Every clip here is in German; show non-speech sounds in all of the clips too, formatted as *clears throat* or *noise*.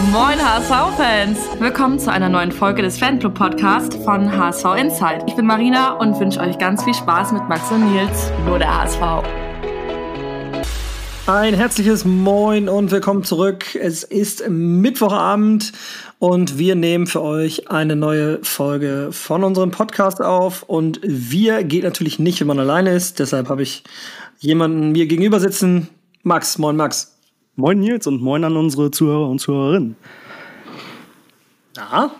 Moin HSV-Fans! Willkommen zu einer neuen Folge des Fanclub-Podcasts von HSV Insight. Ich bin Marina und wünsche euch ganz viel Spaß mit Max und Nils, nur der HSV. Ein herzliches Moin und willkommen zurück. Es ist Mittwochabend und wir nehmen für euch eine neue Folge von unserem Podcast auf. Und wir geht natürlich nicht, wenn man alleine ist. Deshalb habe ich jemanden mir gegenüber sitzen. Max, moin Max. Moin Nils und moin an unsere Zuhörer und Zuhörerinnen. Na?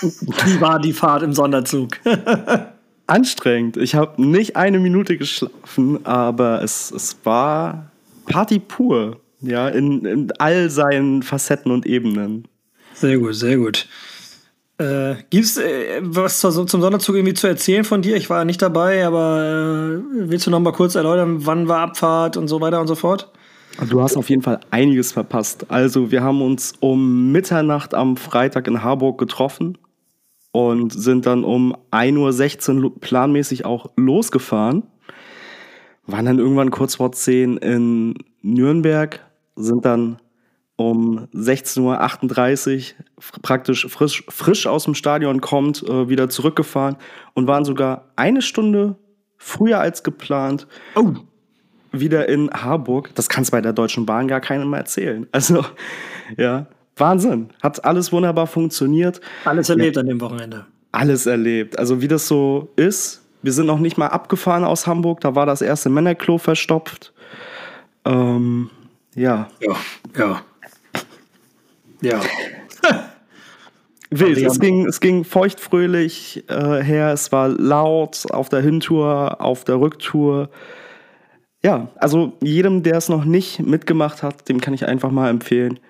Wie war die Fahrt im Sonderzug? *laughs* Anstrengend. Ich habe nicht eine Minute geschlafen, aber es, es war Party pur. Ja, in, in all seinen Facetten und Ebenen. Sehr gut, sehr gut. Äh, es äh, was zum Sonderzug irgendwie zu erzählen von dir? Ich war nicht dabei, aber äh, willst du noch mal kurz erläutern, wann war Abfahrt und so weiter und so fort? Du hast auf jeden Fall einiges verpasst. Also wir haben uns um Mitternacht am Freitag in Harburg getroffen und sind dann um 1.16 Uhr planmäßig auch losgefahren. Waren dann irgendwann kurz vor 10 in Nürnberg, sind dann um 16.38 Uhr praktisch frisch, frisch aus dem Stadion kommt, äh, wieder zurückgefahren und waren sogar eine Stunde früher als geplant. Oh wieder in Harburg. Das kann es bei der Deutschen Bahn gar keinem mehr erzählen. Also, ja, Wahnsinn. Hat alles wunderbar funktioniert. Alles erlebt ja, an dem Wochenende. Alles erlebt. Also, wie das so ist. Wir sind noch nicht mal abgefahren aus Hamburg. Da war das erste Männerklo verstopft. Ähm, ja. Ja, ja. Ja. Wild. Es ging, es ging feuchtfröhlich äh, her. Es war laut auf der Hintour, auf der Rücktour ja, also jedem, der es noch nicht mitgemacht hat, dem kann ich einfach mal empfehlen,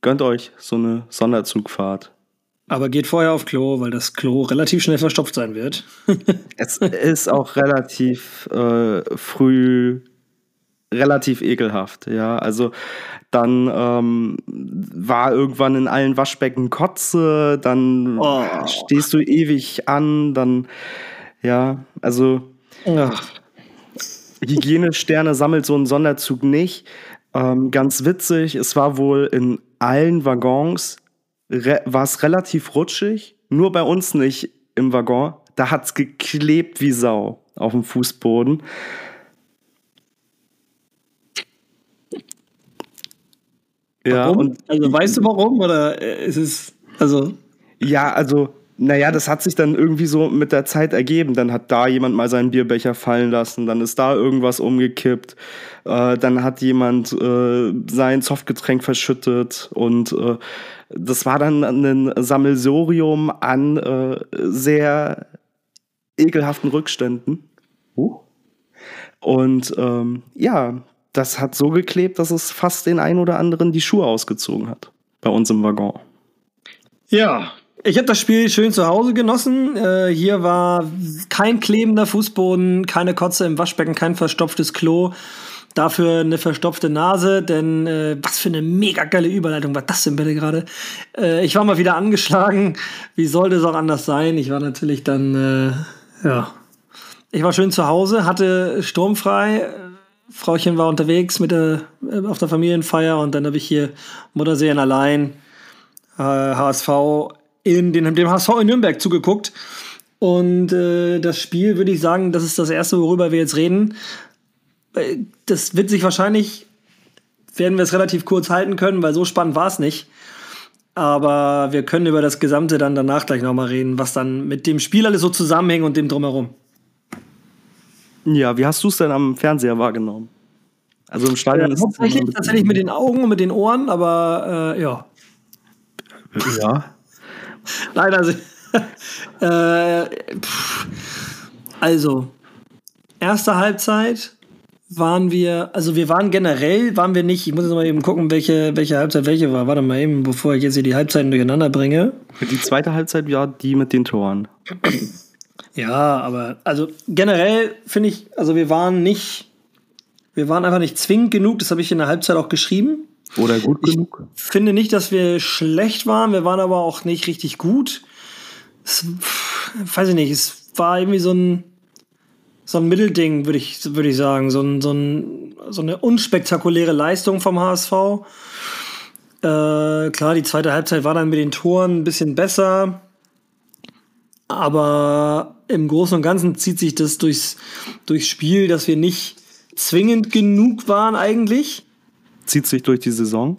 gönnt euch so eine Sonderzugfahrt. Aber geht vorher auf Klo, weil das Klo relativ schnell verstopft sein wird. *laughs* es ist auch relativ äh, früh relativ ekelhaft, ja. Also dann ähm, war irgendwann in allen Waschbecken Kotze, dann oh. stehst du ewig an, dann ja, also Ach. Hygienesterne sammelt so ein Sonderzug nicht. Ähm, ganz witzig, es war wohl in allen Waggons, war es relativ rutschig, nur bei uns nicht im Waggon. Da hat es geklebt wie Sau auf dem Fußboden. Ja, warum? und also weißt du warum oder ist es also ja, also naja, das hat sich dann irgendwie so mit der Zeit ergeben. Dann hat da jemand mal seinen Bierbecher fallen lassen, dann ist da irgendwas umgekippt, äh, dann hat jemand äh, sein Softgetränk verschüttet und äh, das war dann ein Sammelsorium an äh, sehr ekelhaften Rückständen. Uh. Und ähm, ja, das hat so geklebt, dass es fast den einen oder anderen die Schuhe ausgezogen hat bei uns im Waggon. Ja, ich habe das Spiel schön zu Hause genossen. Äh, hier war kein klebender Fußboden, keine Kotze im Waschbecken, kein verstopftes Klo. Dafür eine verstopfte Nase, denn äh, was für eine mega geile Überleitung war das denn bitte gerade? Äh, ich war mal wieder angeschlagen. Wie sollte es auch anders sein? Ich war natürlich dann, äh, ja. Ich war schön zu Hause, hatte sturmfrei. Frauchen war unterwegs mit der, äh, auf der Familienfeier und dann habe ich hier Mutterseelen allein, HSV äh, in den, dem HSV in Nürnberg zugeguckt. Und äh, das Spiel würde ich sagen, das ist das erste, worüber wir jetzt reden. Äh, das wird sich wahrscheinlich, werden wir es relativ kurz halten können, weil so spannend war es nicht. Aber wir können über das Gesamte dann danach gleich nochmal reden, was dann mit dem Spiel alles so zusammenhängt und dem drumherum. Ja, wie hast du es denn am Fernseher wahrgenommen? Also im Stadion ja, ist Hauptsächlich tatsächlich mit den Augen und mit den Ohren, aber äh, ja. Ja. *laughs* Nein, also. *laughs* äh, also, erste Halbzeit waren wir, also wir waren generell, waren wir nicht, ich muss jetzt mal eben gucken, welche, welche Halbzeit welche war. Warte mal eben, bevor ich jetzt hier die Halbzeiten durcheinander bringe. Die zweite Halbzeit war die mit den Toren. *clears throat* Ja, aber also generell finde ich, also wir waren nicht, wir waren einfach nicht zwingend genug, das habe ich in der Halbzeit auch geschrieben. Oder gut genug? Ich finde nicht, dass wir schlecht waren. Wir waren aber auch nicht richtig gut. Es, weiß ich nicht, es war irgendwie so ein, so ein Mittelding, würde ich, würd ich sagen. So, ein, so, ein, so eine unspektakuläre Leistung vom HSV. Äh, klar, die zweite Halbzeit war dann mit den Toren ein bisschen besser. Aber im Großen und Ganzen zieht sich das durchs, durchs Spiel, dass wir nicht zwingend genug waren eigentlich. Zieht sich durch die Saison?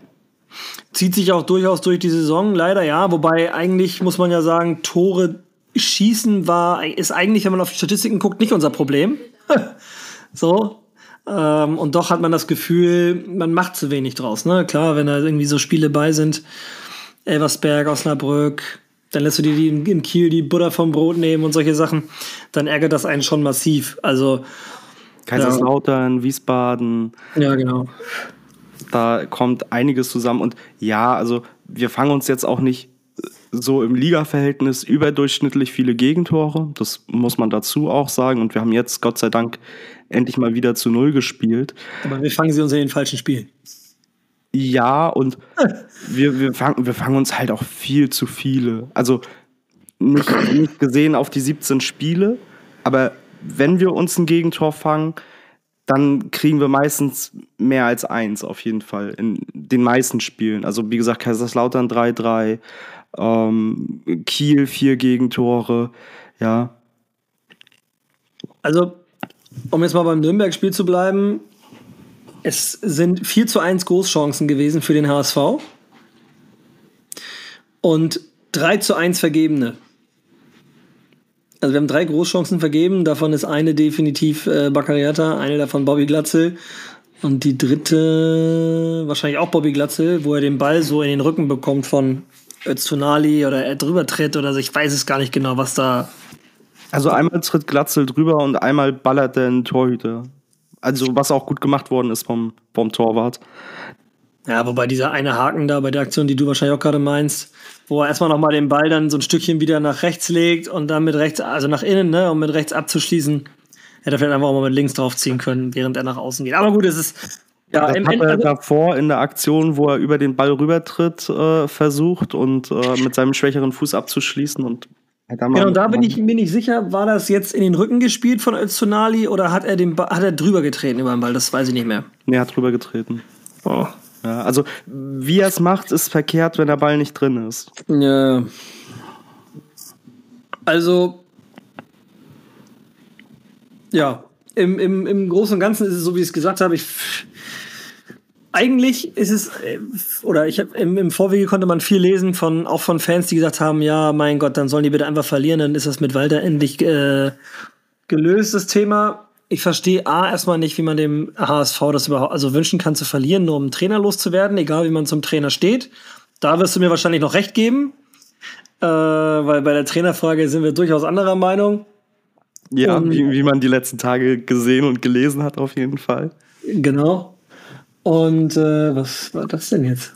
Zieht sich auch durchaus durch die Saison, leider ja. Wobei eigentlich muss man ja sagen, Tore schießen war, ist eigentlich, wenn man auf die Statistiken guckt, nicht unser Problem. *laughs* so. Ähm, und doch hat man das Gefühl, man macht zu wenig draus. Ne? Klar, wenn da irgendwie so Spiele bei sind, Elversberg, Osnabrück, dann lässt du dir die in Kiel die Butter vom Brot nehmen und solche Sachen, dann ärgert das einen schon massiv. Also Kaiserslautern, ja. Wiesbaden. Ja, genau. Da kommt einiges zusammen und ja, also wir fangen uns jetzt auch nicht so im Liga-Verhältnis überdurchschnittlich viele Gegentore. Das muss man dazu auch sagen. Und wir haben jetzt Gott sei Dank endlich mal wieder zu Null gespielt. Aber wir fangen sie uns in den falschen Spielen. Ja, und *laughs* wir, wir, fangen, wir fangen uns halt auch viel zu viele. Also nicht, nicht gesehen auf die 17 Spiele, aber wenn wir uns ein Gegentor fangen, dann kriegen wir meistens mehr als eins auf jeden Fall in den meisten Spielen. Also wie gesagt, Kaiserslautern 3-3, ähm, Kiel vier Gegentore, ja. Also, um jetzt mal beim Nürnberg-Spiel zu bleiben, es sind 4 zu 1 Großchancen gewesen für den HSV und 3 zu 1 vergebene. Also wir haben drei Großchancen vergeben, davon ist eine definitiv äh, Baccariata, eine davon Bobby Glatzel und die dritte wahrscheinlich auch Bobby Glatzel, wo er den Ball so in den Rücken bekommt von Öztunali oder er drüber tritt oder so, ich weiß es gar nicht genau, was da... Also einmal tritt Glatzel drüber und einmal ballert der einen Torhüter. Also was auch gut gemacht worden ist vom, vom Torwart. Ja, wobei dieser eine Haken da bei der Aktion, die du wahrscheinlich auch gerade meinst, wo er erstmal nochmal den Ball dann so ein Stückchen wieder nach rechts legt und dann mit rechts, also nach innen, ne, um mit rechts abzuschließen, hätte er vielleicht einfach auch mal mit links draufziehen können, während er nach außen geht. Aber gut, es ist. Ja, das im hat er davor in der Aktion, wo er über den Ball rübertritt, äh, versucht und äh, mit seinem schwächeren Fuß abzuschließen und Genau, da bin ich mir nicht sicher, war das jetzt in den Rücken gespielt von Öztunali oder hat er, den hat er drüber getreten über den Ball? Das weiß ich nicht mehr. Nee, er hat drüber getreten. Oh. Ja, also, wie er es macht, ist verkehrt, wenn der Ball nicht drin ist. Ja. Also, ja, im, im, im Großen und Ganzen ist es so, wie ich es gesagt habe. Ich, eigentlich ist es, äh, oder ich habe im, im Vorwege konnte man viel lesen von auch von Fans, die gesagt haben, ja, mein Gott, dann sollen die bitte einfach verlieren, dann ist das mit Walter endlich äh, gelöst, das Thema. Ich verstehe A erstmal nicht, wie man dem HSV das überhaupt also wünschen kann zu verlieren, nur um einen Trainer loszuwerden, egal wie man zum Trainer steht. Da wirst du mir wahrscheinlich noch recht geben, äh, weil bei der Trainerfrage sind wir durchaus anderer Meinung. Ja, und, wie, wie man die letzten Tage gesehen und gelesen hat, auf jeden Fall. Genau. Und äh, was war das denn jetzt?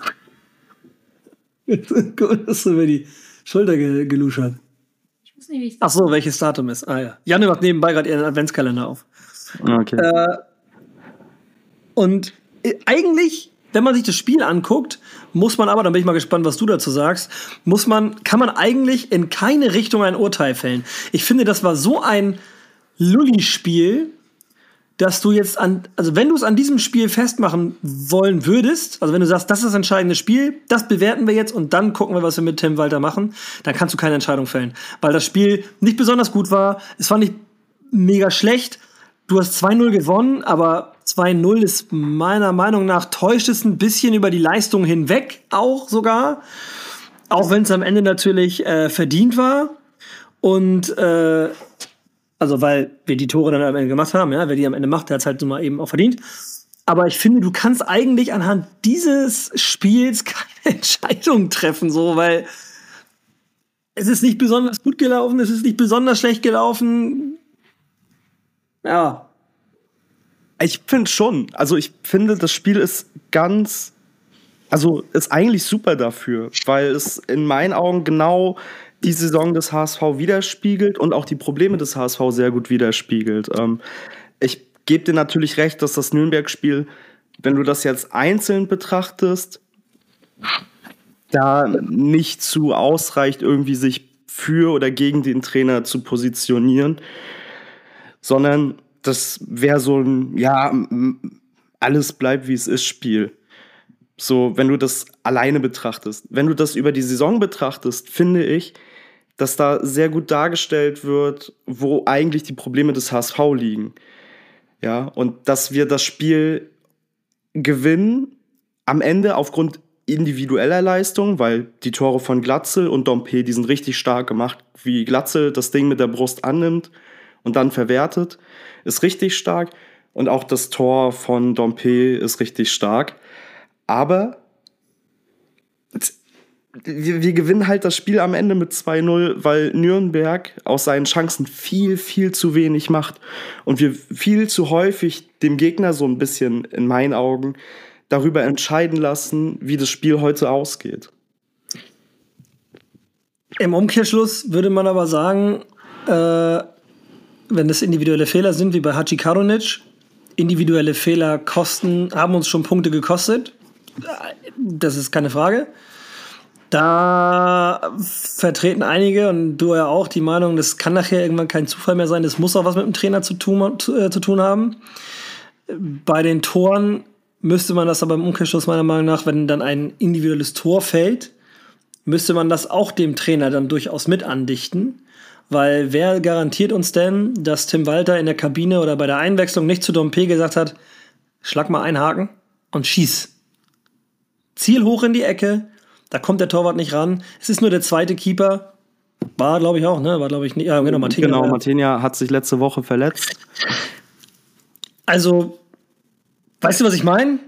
*laughs* Gut, dass du über die Schulter ge geluschert. Ich weiß nicht, wie ich Ach so, welches Datum ist. Ah ja. Janne macht nebenbei gerade ihren Adventskalender auf. Okay. Äh, und äh, eigentlich, wenn man sich das Spiel anguckt, muss man aber, dann bin ich mal gespannt, was du dazu sagst, muss man, kann man eigentlich in keine Richtung ein Urteil fällen. Ich finde, das war so ein Lulli-Spiel, dass du jetzt an, also wenn du es an diesem Spiel festmachen wollen würdest, also wenn du sagst, das ist das entscheidende Spiel, das bewerten wir jetzt und dann gucken wir, was wir mit Tim Walter machen, dann kannst du keine Entscheidung fällen. Weil das Spiel nicht besonders gut war, es war nicht mega schlecht, du hast 2-0 gewonnen, aber 2-0 ist meiner Meinung nach täuscht es ein bisschen über die Leistung hinweg, auch sogar. Auch wenn es am Ende natürlich äh, verdient war. Und äh, also, weil wir die Tore dann am Ende gemacht haben, ja, wer die am Ende macht, der hat es halt nun mal eben auch verdient. Aber ich finde, du kannst eigentlich anhand dieses Spiels *laughs* keine Entscheidung treffen, so, weil es ist nicht besonders gut gelaufen, es ist nicht besonders schlecht gelaufen. Ja. Ich finde schon. Also, ich finde, das Spiel ist ganz, also ist eigentlich super dafür, weil es in meinen Augen genau die Saison des HSV widerspiegelt und auch die Probleme des HSV sehr gut widerspiegelt. Ähm, ich gebe dir natürlich recht, dass das Nürnberg-Spiel, wenn du das jetzt einzeln betrachtest, da nicht zu ausreicht, irgendwie sich für oder gegen den Trainer zu positionieren, sondern das wäre so ein, ja, alles bleibt wie es ist Spiel. So, wenn du das alleine betrachtest. Wenn du das über die Saison betrachtest, finde ich, dass da sehr gut dargestellt wird, wo eigentlich die Probleme des HSV liegen. Ja, und dass wir das Spiel gewinnen am Ende aufgrund individueller Leistung, weil die Tore von Glatzel und Dompe, die sind richtig stark gemacht, wie Glatzel das Ding mit der Brust annimmt und dann verwertet, ist richtig stark. Und auch das Tor von Dompe ist richtig stark. Aber wir, wir, gewinnen halt das Spiel am Ende mit 2-0, weil Nürnberg aus seinen Chancen viel, viel zu wenig macht. Und wir viel zu häufig dem Gegner so ein bisschen, in meinen Augen, darüber entscheiden lassen, wie das Spiel heute ausgeht. Im Umkehrschluss würde man aber sagen, äh, wenn das individuelle Fehler sind, wie bei Haji Karunic, individuelle Fehler kosten, haben uns schon Punkte gekostet. Das ist keine Frage. Da vertreten einige und du ja auch die Meinung, das kann nachher irgendwann kein Zufall mehr sein, das muss auch was mit dem Trainer zu tun, äh, zu tun haben. Bei den Toren müsste man das aber im Umkehrschluss meiner Meinung nach, wenn dann ein individuelles Tor fällt, müsste man das auch dem Trainer dann durchaus mit andichten. Weil wer garantiert uns denn, dass Tim Walter in der Kabine oder bei der Einwechslung nicht zu Dompe gesagt hat, schlag mal einen Haken und schieß. Ziel hoch in die Ecke, da kommt der Torwart nicht ran. Es ist nur der zweite Keeper. War, glaube ich, auch, ne? War, glaube ich, nicht. Ja, genau, Martinia. Genau, Martinia hat sich letzte Woche verletzt. Also, weißt du, was ich meine?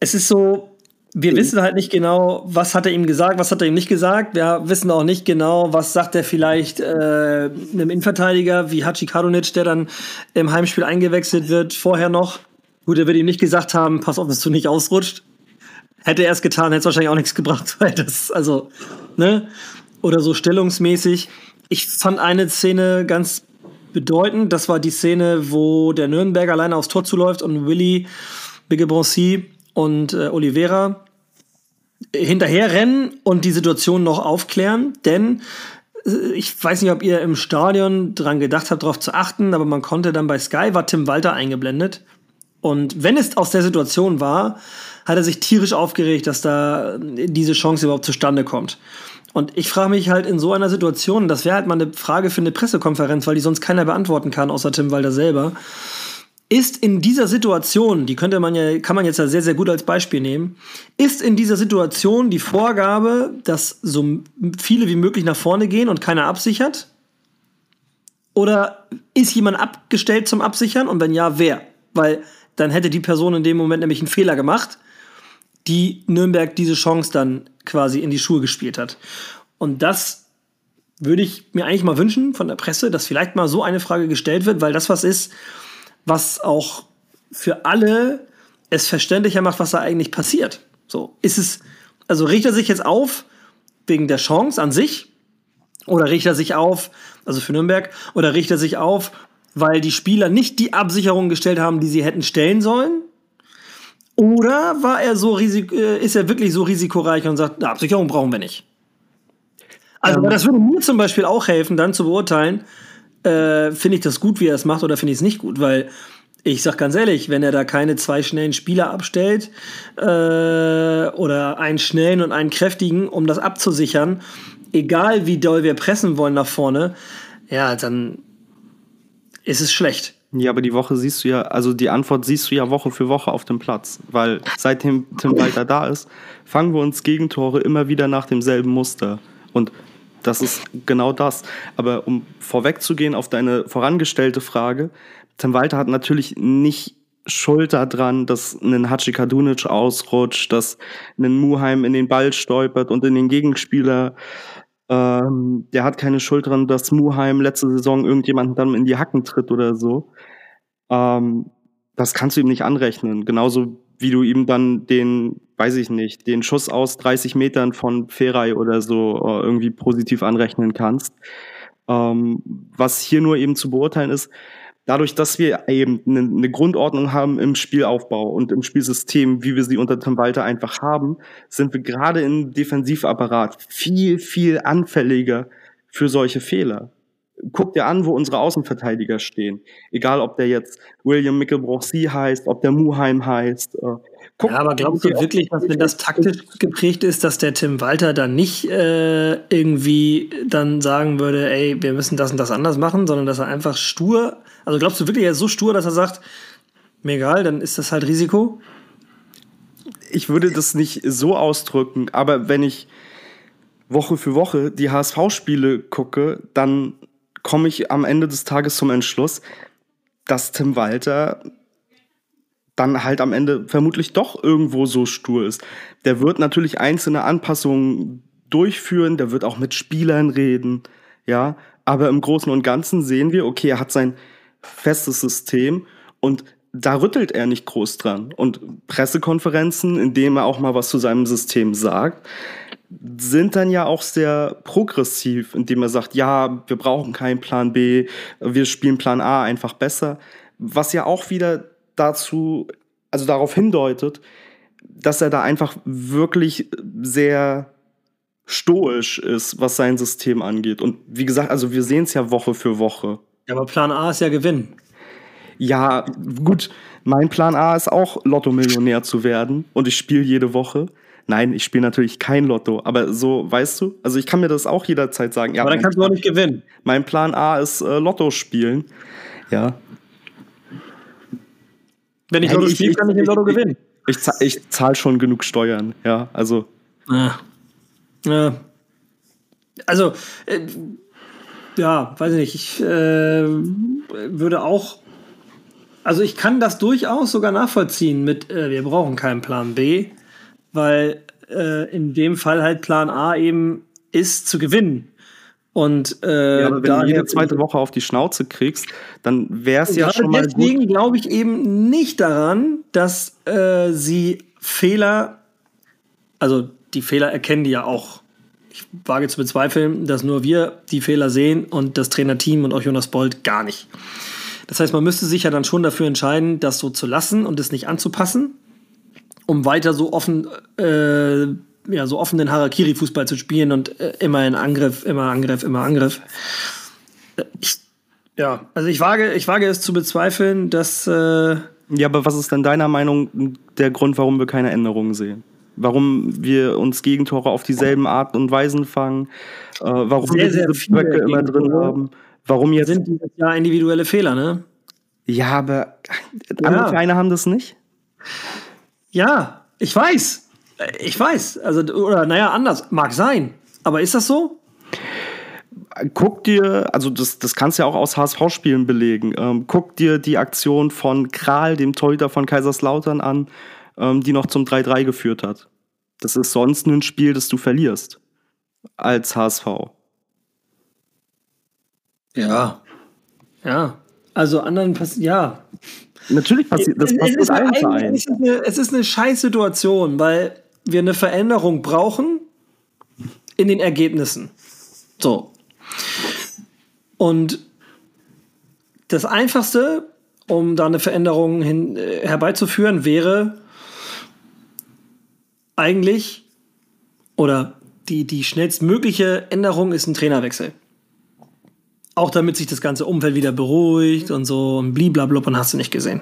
Es ist so, wir wissen halt nicht genau, was hat er ihm gesagt, was hat er ihm nicht gesagt. Wir wissen auch nicht genau, was sagt er vielleicht äh, einem Innenverteidiger wie Hachi Karunic, der dann im Heimspiel eingewechselt wird, vorher noch. Gut, er wird ihm nicht gesagt haben, pass auf, dass du nicht ausrutscht. Hätte er es getan, hätte es wahrscheinlich auch nichts gebracht, *laughs* weil das, also, ne? Oder so stellungsmäßig. Ich fand eine Szene ganz bedeutend. Das war die Szene, wo der Nürnberger alleine aufs Tor zuläuft und Willy Bigge Broncy und äh, Oliveira hinterherrennen und die Situation noch aufklären, denn äh, ich weiß nicht, ob ihr im Stadion dran gedacht habt, darauf zu achten, aber man konnte dann bei Sky war Tim Walter eingeblendet. Und wenn es aus der Situation war, hat er sich tierisch aufgeregt, dass da diese Chance überhaupt zustande kommt. Und ich frage mich halt in so einer Situation, das wäre halt mal eine Frage für eine Pressekonferenz, weil die sonst keiner beantworten kann, außer Tim Walter selber ist in dieser Situation, die könnte man ja, kann man jetzt ja sehr, sehr gut als Beispiel nehmen, ist in dieser Situation die Vorgabe, dass so viele wie möglich nach vorne gehen und keiner absichert? Oder ist jemand abgestellt zum Absichern? Und wenn ja, wer? Weil dann hätte die Person in dem Moment nämlich einen Fehler gemacht, die Nürnberg diese Chance dann quasi in die Schuhe gespielt hat. Und das würde ich mir eigentlich mal wünschen von der Presse, dass vielleicht mal so eine Frage gestellt wird, weil das was ist, was auch für alle es verständlicher macht, was da eigentlich passiert. So, ist es, also richtet er sich jetzt auf wegen der Chance an sich? Oder richtet er sich auf, also für Nürnberg, oder richtet er sich auf, weil die Spieler nicht die Absicherung gestellt haben, die sie hätten stellen sollen? Oder war er so risik äh, ist er wirklich so risikoreich und sagt, Absicherung brauchen wir nicht? Also, ähm. das würde mir zum Beispiel auch helfen, dann zu beurteilen, äh, finde ich das gut, wie er es macht, oder finde ich es nicht gut, weil ich sag ganz ehrlich, wenn er da keine zwei schnellen Spieler abstellt äh, oder einen schnellen und einen kräftigen, um das abzusichern, egal wie doll wir pressen wollen nach vorne, ja, dann ist es schlecht. Ja, aber die Woche siehst du ja, also die Antwort siehst du ja Woche für Woche auf dem Platz, weil seitdem Tim Walter da ist, fangen wir uns Gegentore immer wieder nach demselben Muster. Und das ist genau das. Aber um vorwegzugehen auf deine vorangestellte Frage, Tim Walter hat natürlich nicht Schuld daran, dass ein Hachi Kadunic ausrutscht, dass ein Muheim in den Ball stolpert und in den Gegenspieler. Ähm, der hat keine Schuld daran, dass Muheim letzte Saison irgendjemanden dann in die Hacken tritt oder so. Ähm, das kannst du ihm nicht anrechnen. Genauso wie du ihm dann den, weiß ich nicht, den Schuss aus 30 Metern von Ferai oder so äh, irgendwie positiv anrechnen kannst. Ähm, was hier nur eben zu beurteilen ist, dadurch, dass wir eben eine, eine Grundordnung haben im Spielaufbau und im Spielsystem, wie wir sie unter Tim Walter einfach haben, sind wir gerade im Defensivapparat viel, viel anfälliger für solche Fehler. Guck dir an, wo unsere Außenverteidiger stehen. Egal, ob der jetzt William Mickelbroch-Sie heißt, ob der Muheim heißt. Äh, guck, ja, aber glaubst du wirklich, dass wenn das taktisch geprägt ist, dass der Tim Walter dann nicht äh, irgendwie dann sagen würde, ey, wir müssen das und das anders machen, sondern dass er einfach stur, also glaubst du wirklich, er ist so stur, dass er sagt, mir egal, dann ist das halt Risiko? Ich würde das nicht so ausdrücken, aber wenn ich Woche für Woche die HSV-Spiele gucke, dann komme ich am Ende des Tages zum Entschluss, dass Tim Walter dann halt am Ende vermutlich doch irgendwo so stur ist. Der wird natürlich einzelne Anpassungen durchführen, der wird auch mit Spielern reden, ja, aber im Großen und Ganzen sehen wir, okay, er hat sein festes System und da rüttelt er nicht groß dran. Und Pressekonferenzen, in denen er auch mal was zu seinem System sagt, sind dann ja auch sehr progressiv, indem er sagt, ja, wir brauchen keinen Plan B, wir spielen Plan A einfach besser. Was ja auch wieder dazu, also darauf hindeutet, dass er da einfach wirklich sehr stoisch ist, was sein System angeht. Und wie gesagt, also wir sehen es ja Woche für Woche. Ja, aber Plan A ist ja Gewinn. Ja, gut, mein Plan A ist auch Lotto-Millionär zu werden und ich spiele jede Woche. Nein, ich spiele natürlich kein Lotto, aber so, weißt du, also ich kann mir das auch jederzeit sagen. Ja, aber dann kannst du auch nicht gewinnen. Mein Plan A ist äh, Lotto spielen. Ja. Wenn ich Lotto spiele, kann ich im Lotto gewinnen. Ich, ich, ich zahle schon genug Steuern, ja, also. Ja. ja. Also, äh, ja, weiß ich nicht, ich äh, würde auch also ich kann das durchaus sogar nachvollziehen mit, äh, wir brauchen keinen Plan B weil äh, in dem Fall halt Plan A eben ist zu gewinnen. Und äh, ja, aber wenn du jede zweite Woche auf die Schnauze kriegst, dann wäre es ja schon mal deswegen glaube ich eben nicht daran, dass äh, sie Fehler, also die Fehler erkennen die ja auch. Ich wage zu bezweifeln, dass nur wir die Fehler sehen und das Trainerteam und auch Jonas Bold gar nicht. Das heißt, man müsste sich ja dann schon dafür entscheiden, das so zu lassen und es nicht anzupassen um weiter so offen, äh, ja, so offen den Harakiri-Fußball zu spielen und äh, immer in Angriff, immer Angriff, immer Angriff. Äh, ich, ja, also ich wage, ich wage es zu bezweifeln, dass. Äh ja, aber was ist denn deiner Meinung der Grund, warum wir keine Änderungen sehen? Warum wir uns Gegentore auf dieselben Art und Weisen fangen? Äh, warum sehr, wir diese Blöcke immer drin haben? Warum jetzt. Sind dieses Jahr individuelle Fehler, ne? Ja, aber andere ja. Vereine haben das nicht? Ja, ich weiß. Ich weiß. Also, oder naja, anders. Mag sein. Aber ist das so? Guck dir, also das, das kannst du ja auch aus HSV-Spielen belegen. Ähm, guck dir die Aktion von Kral, dem Torhüter von Kaiserslautern, an, ähm, die noch zum 3-3 geführt hat. Das ist sonst ein Spiel, das du verlierst. Als HSV. Ja. Ja. Also anderen passiert, ja. Natürlich passiert das passiert es, allen Vereinen. Es ist, eine, es ist eine Scheißsituation, weil wir eine Veränderung brauchen in den Ergebnissen. So. Und das Einfachste, um da eine Veränderung hin, äh, herbeizuführen, wäre eigentlich, oder die, die schnellstmögliche Änderung ist ein Trainerwechsel. Auch damit sich das ganze Umfeld wieder beruhigt und so und bliblablub und hast du nicht gesehen.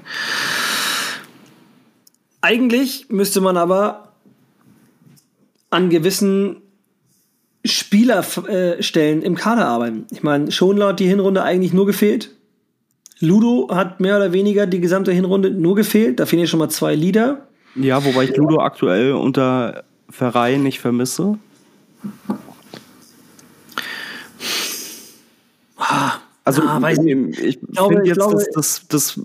Eigentlich müsste man an gewissen Spielerstellen im Kader arbeiten. Ich meine, Schonler hat die Hinrunde eigentlich nur gefehlt. Ludo hat mehr oder weniger die gesamte Hinrunde nur gefehlt. Da fehlen ja schon mal zwei Lieder. Ja, wobei ich Ludo aktuell unter Verein nicht vermisse. Also ah, ich, ich, finde jetzt, glaube, dass, dass, dass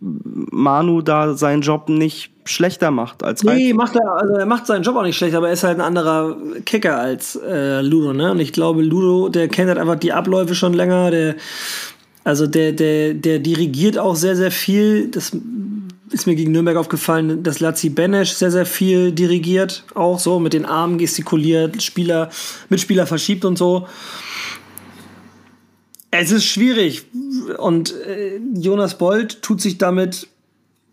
Manu da seinen Job nicht schlechter macht als Nee, Reif. macht er, also er macht seinen Job auch nicht schlecht, aber er ist halt ein anderer Kicker als äh, Ludo, ne? Und ich glaube, Ludo, der kennt halt einfach die Abläufe schon länger, der also der, der, der dirigiert auch sehr, sehr viel. Das ist mir gegen Nürnberg aufgefallen, dass Lazzi Benesch sehr, sehr viel dirigiert, auch so mit den Armen gestikuliert, Spieler, Mitspieler verschiebt und so. Es ist schwierig und äh, Jonas Bold tut sich damit,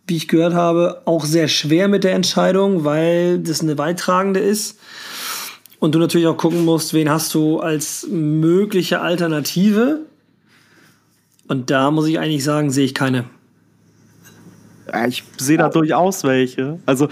wie ich gehört habe, auch sehr schwer mit der Entscheidung, weil das eine weittragende ist. Und du natürlich auch gucken musst, wen hast du als mögliche Alternative. Und da muss ich eigentlich sagen, sehe ich keine. Ich sehe da durchaus welche. Also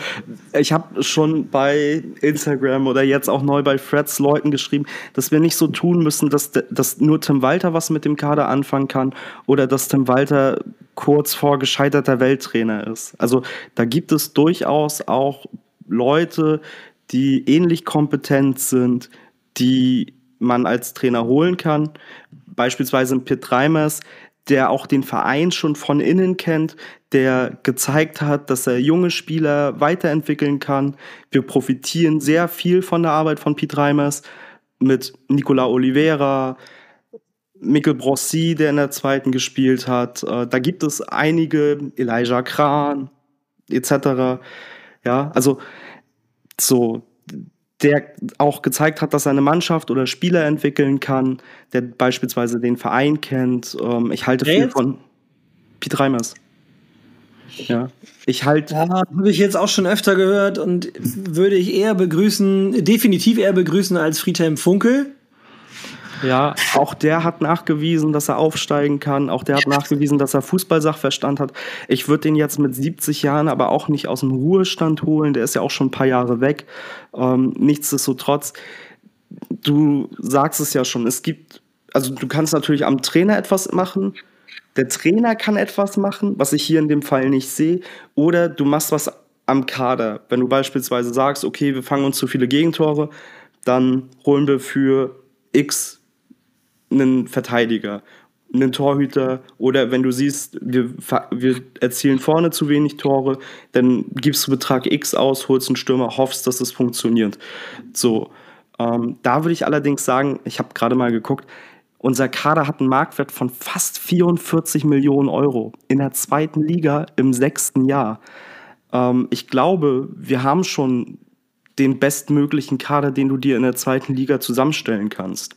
ich habe schon bei Instagram oder jetzt auch neu bei Freds Leuten geschrieben, dass wir nicht so tun müssen, dass, dass nur Tim Walter was mit dem Kader anfangen kann oder dass Tim Walter kurz vor gescheiterter Welttrainer ist. Also da gibt es durchaus auch Leute, die ähnlich kompetent sind, die man als Trainer holen kann. Beispielsweise Pitt Reimers, der auch den Verein schon von innen kennt, der gezeigt hat, dass er junge Spieler weiterentwickeln kann. Wir profitieren sehr viel von der Arbeit von Piet Reimers mit Nicola Oliveira, Mikkel Brossi, der in der zweiten gespielt hat. Äh, da gibt es einige, Elijah Kran etc. Ja, also so der auch gezeigt hat, dass er eine Mannschaft oder Spieler entwickeln kann, der beispielsweise den Verein kennt. Ähm, ich halte viel von Piet Reimers. Ja, ich halte. Ja, habe ich jetzt auch schon öfter gehört und würde ich eher begrüßen, definitiv eher begrüßen als Friedhelm Funkel. Ja, auch der hat nachgewiesen, dass er aufsteigen kann. Auch der hat nachgewiesen, dass er Fußballsachverstand hat. Ich würde den jetzt mit 70 Jahren aber auch nicht aus dem Ruhestand holen. Der ist ja auch schon ein paar Jahre weg. Ähm, nichtsdestotrotz, du sagst es ja schon, es gibt, also du kannst natürlich am Trainer etwas machen. Der Trainer kann etwas machen, was ich hier in dem Fall nicht sehe. Oder du machst was am Kader. Wenn du beispielsweise sagst, okay, wir fangen uns zu viele Gegentore, dann holen wir für X einen Verteidiger, einen Torhüter oder wenn du siehst, wir, wir erzielen vorne zu wenig Tore, dann gibst du Betrag X aus, holst einen Stürmer, hoffst, dass es funktioniert. So, ähm, da würde ich allerdings sagen, ich habe gerade mal geguckt, unser Kader hat einen Marktwert von fast 44 Millionen Euro in der zweiten Liga im sechsten Jahr. Ähm, ich glaube, wir haben schon den bestmöglichen Kader, den du dir in der zweiten Liga zusammenstellen kannst.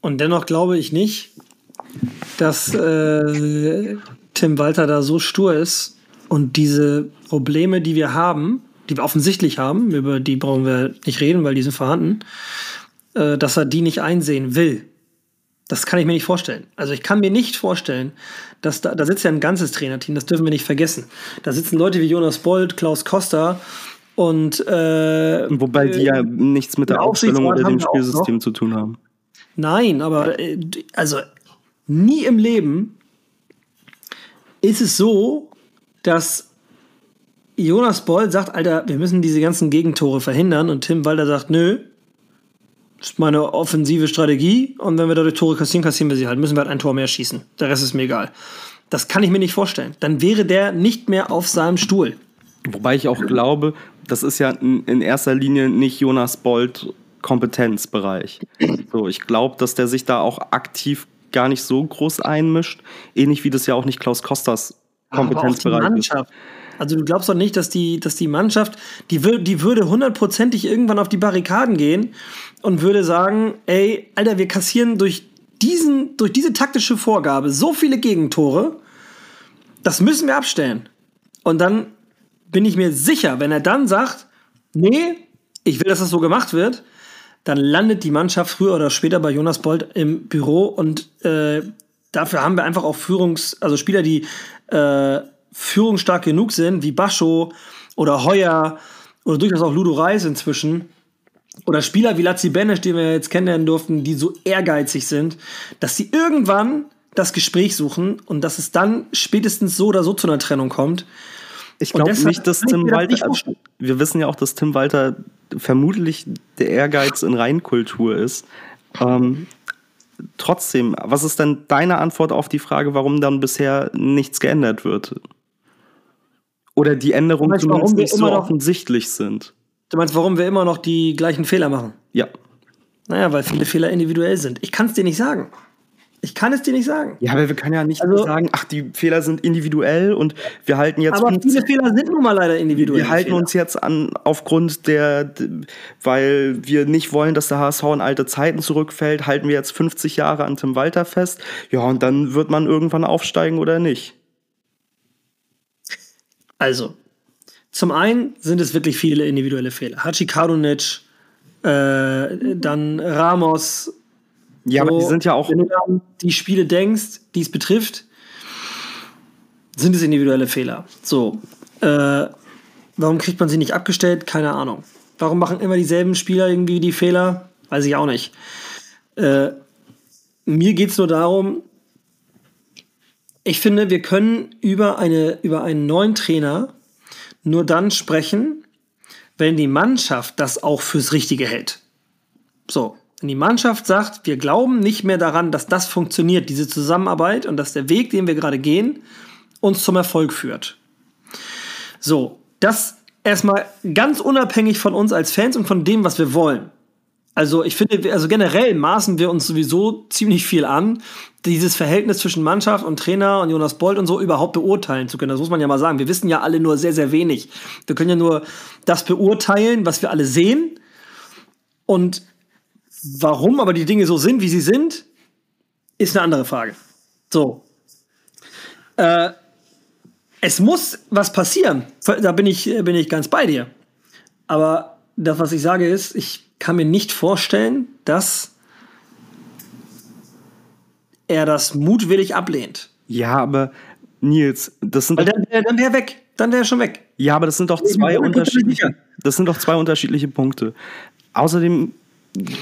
Und dennoch glaube ich nicht, dass äh, Tim Walter da so stur ist und diese Probleme, die wir haben, die wir offensichtlich haben, über die brauchen wir nicht reden, weil die sind vorhanden, äh, dass er die nicht einsehen will. Das kann ich mir nicht vorstellen. Also ich kann mir nicht vorstellen, dass da, da sitzt ja ein ganzes Trainerteam, das dürfen wir nicht vergessen. Da sitzen Leute wie Jonas Bold, Klaus Costa und äh, wobei die ja nichts mit der Aufstellung oder dem Spielsystem zu tun haben. Nein, aber äh, also nie im Leben ist es so, dass Jonas Boll sagt, Alter, wir müssen diese ganzen Gegentore verhindern und Tim Walter sagt, nö, ist meine offensive Strategie und wenn wir dadurch Tore kassieren, kassieren wir sie halt, müssen wir halt ein Tor mehr schießen. Der Rest ist mir egal. Das kann ich mir nicht vorstellen. Dann wäre der nicht mehr auf seinem Stuhl. Wobei ich auch glaube, das ist ja in erster Linie nicht Jonas Bolt Kompetenzbereich. So, ich glaube, dass der sich da auch aktiv gar nicht so groß einmischt, ähnlich wie das ja auch nicht Klaus Kostas Kompetenzbereich ist. Also du glaubst doch nicht, dass die, dass die Mannschaft, die, die würde hundertprozentig irgendwann auf die Barrikaden gehen und würde sagen, ey, Alter, wir kassieren durch, diesen, durch diese taktische Vorgabe so viele Gegentore, das müssen wir abstellen. Und dann bin ich mir sicher, wenn er dann sagt, nee, ich will, dass das so gemacht wird, dann landet die Mannschaft früher oder später bei Jonas Bolt im Büro und äh, dafür haben wir einfach auch Führungs-, also Spieler, die äh, führungsstark genug sind, wie Bascho oder Heuer oder durchaus auch Ludo Reis inzwischen. Oder Spieler wie Lazzi Benesch, den wir jetzt kennenlernen durften, die so ehrgeizig sind, dass sie irgendwann das Gespräch suchen und dass es dann spätestens so oder so zu einer Trennung kommt. Ich glaube nicht, dass Tim Walter. Also, wir wissen ja auch, dass Tim Walter vermutlich der Ehrgeiz in Reinkultur ist. Ähm, trotzdem, was ist denn deine Antwort auf die Frage, warum dann bisher nichts geändert wird? Oder die Änderungen zumindest nicht so offensichtlich sind? Du meinst, warum wir immer noch die gleichen Fehler machen? Ja. Naja, weil viele Fehler individuell sind. Ich kann es dir nicht sagen. Ich kann es dir nicht sagen. Ja, aber wir können ja nicht also, sagen, ach, die Fehler sind individuell und wir halten jetzt. Aber viele Fehler sind nun mal leider individuell. Wir halten Fehler. uns jetzt an, aufgrund der, weil wir nicht wollen, dass der HSV in alte Zeiten zurückfällt, halten wir jetzt 50 Jahre an Tim Walter fest. Ja, und dann wird man irgendwann aufsteigen oder nicht. Also, zum einen sind es wirklich viele individuelle Fehler. Hachi Kadunic, äh, dann Ramos, Ja, so, aber die sind ja auch. Wenn du an die Spiele denkst, die es betrifft, sind es individuelle Fehler. So. Äh, warum kriegt man sie nicht abgestellt? Keine Ahnung. Warum machen immer dieselben Spieler irgendwie die Fehler? Weiß ich auch nicht. Äh, mir geht es nur darum, ich finde, wir können über, eine, über einen neuen Trainer nur dann sprechen, wenn die Mannschaft das auch fürs Richtige hält. So, wenn die Mannschaft sagt, wir glauben nicht mehr daran, dass das funktioniert, diese Zusammenarbeit und dass der Weg, den wir gerade gehen, uns zum Erfolg führt. So, das erstmal ganz unabhängig von uns als Fans und von dem, was wir wollen. Also ich finde, also generell maßen wir uns sowieso ziemlich viel an, dieses Verhältnis zwischen Mannschaft und Trainer und Jonas Bolt und so überhaupt beurteilen zu können. Das muss man ja mal sagen. Wir wissen ja alle nur sehr, sehr wenig. Wir können ja nur das beurteilen, was wir alle sehen. Und warum aber die Dinge so sind, wie sie sind, ist eine andere Frage. So. Äh, es muss was passieren. Da bin ich, bin ich ganz bei dir. Aber das, was ich sage, ist, ich kann mir nicht vorstellen, dass er das mutwillig ablehnt. Ja, aber Nils, das sind. Weil dann, dann wäre weg. Dann wäre er schon weg. Ja, aber das sind doch zwei unterschiedliche. Das sind doch zwei unterschiedliche Punkte. Außerdem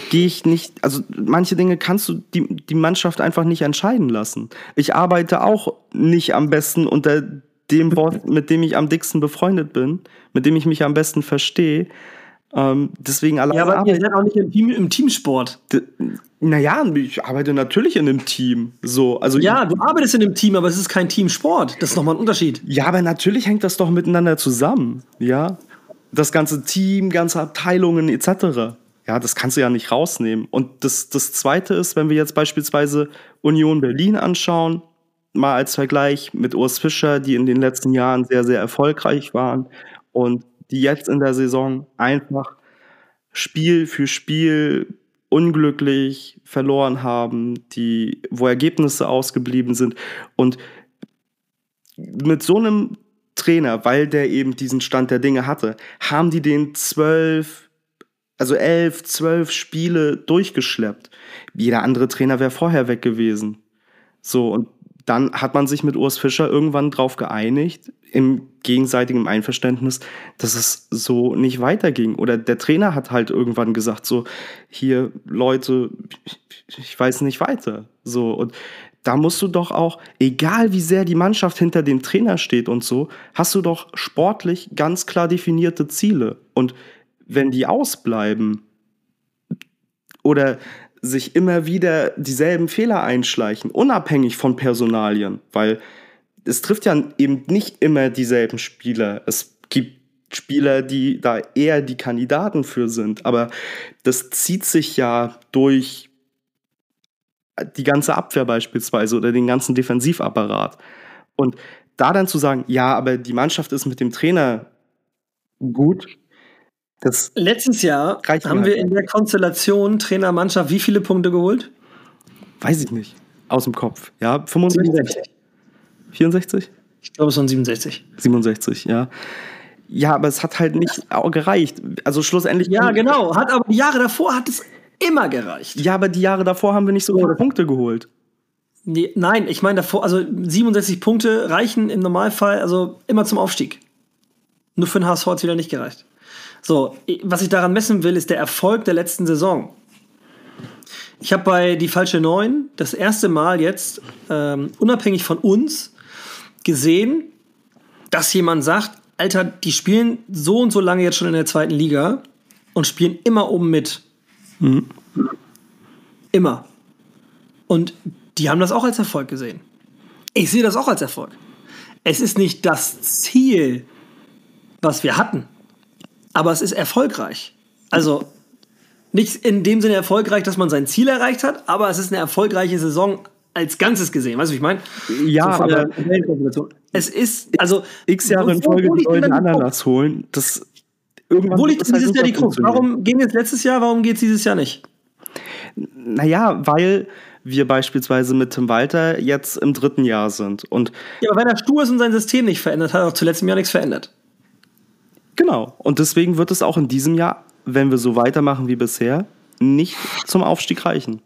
gehe ich nicht, also manche Dinge kannst du die, die Mannschaft einfach nicht entscheiden lassen. Ich arbeite auch nicht am besten unter dem Wort, mit dem ich am dicksten befreundet bin, mit dem ich mich am besten verstehe. Ähm, deswegen alleine. Ja, aber ihr seid auch nicht im, Team, im Teamsport. Naja, ich arbeite natürlich in einem Team. So, also ja, du arbeitest in einem Team, aber es ist kein Teamsport. Das ist nochmal ein Unterschied. Ja, aber natürlich hängt das doch miteinander zusammen. Ja. Das ganze Team, ganze Abteilungen etc. Ja, das kannst du ja nicht rausnehmen. Und das, das Zweite ist, wenn wir jetzt beispielsweise Union Berlin anschauen, mal als Vergleich mit Urs Fischer, die in den letzten Jahren sehr, sehr erfolgreich waren und die jetzt in der Saison einfach Spiel für Spiel unglücklich verloren haben, die, wo Ergebnisse ausgeblieben sind. Und mit so einem Trainer, weil der eben diesen Stand der Dinge hatte, haben die den zwölf, also elf, zwölf Spiele durchgeschleppt. Jeder andere Trainer wäre vorher weg gewesen. So, und dann hat man sich mit Urs Fischer irgendwann darauf geeinigt, im gegenseitigen Einverständnis, dass es so nicht weiterging. Oder der Trainer hat halt irgendwann gesagt, so, hier, Leute, ich weiß nicht weiter. So, und da musst du doch auch, egal wie sehr die Mannschaft hinter dem Trainer steht und so, hast du doch sportlich ganz klar definierte Ziele. Und wenn die ausbleiben, oder sich immer wieder dieselben Fehler einschleichen, unabhängig von Personalien, weil es trifft ja eben nicht immer dieselben Spieler. Es gibt Spieler, die da eher die Kandidaten für sind, aber das zieht sich ja durch die ganze Abwehr beispielsweise oder den ganzen Defensivapparat. Und da dann zu sagen, ja, aber die Mannschaft ist mit dem Trainer gut, das Letztes Jahr haben wir in der Konstellation Trainer-Mannschaft wie viele Punkte geholt? Weiß ich nicht. Aus dem Kopf. Ja, 65. 67. 64? Ich glaube, es waren 67. 67, ja. Ja, aber es hat halt nicht gereicht. Also schlussendlich. Ja, genau. Hat aber die Jahre davor hat es immer gereicht. Ja, aber die Jahre davor haben wir nicht so viele Punkte geholt. Nee, nein, ich meine davor, also 67 Punkte reichen im Normalfall also immer zum Aufstieg. Nur für den HSV hat es wieder nicht gereicht. So, was ich daran messen will, ist der Erfolg der letzten Saison. Ich habe bei Die Falsche Neun das erste Mal jetzt, ähm, unabhängig von uns, gesehen, dass jemand sagt, Alter, die spielen so und so lange jetzt schon in der zweiten Liga und spielen immer oben mit. Mhm. Immer. Und die haben das auch als Erfolg gesehen. Ich sehe das auch als Erfolg. Es ist nicht das Ziel, was wir hatten aber es ist erfolgreich. Also nicht in dem Sinne erfolgreich, dass man sein Ziel erreicht hat, aber es ist eine erfolgreiche Saison als Ganzes gesehen. Weißt du, wie ich meine? Ja, so aber es ist also x Jahre in Folge die goldenen Ananas holen. Das irgendwann wo liegt dieses halt Jahr die Krux? Warum ging es letztes Jahr? Warum geht es dieses Jahr nicht? Naja, weil wir beispielsweise mit Tim Walter jetzt im dritten Jahr sind. Und ja, aber wenn er stur ist und sein System nicht verändert, hat er auch zuletzt im Jahr nichts verändert. Genau. Und deswegen wird es auch in diesem Jahr, wenn wir so weitermachen wie bisher, nicht zum Aufstieg reichen.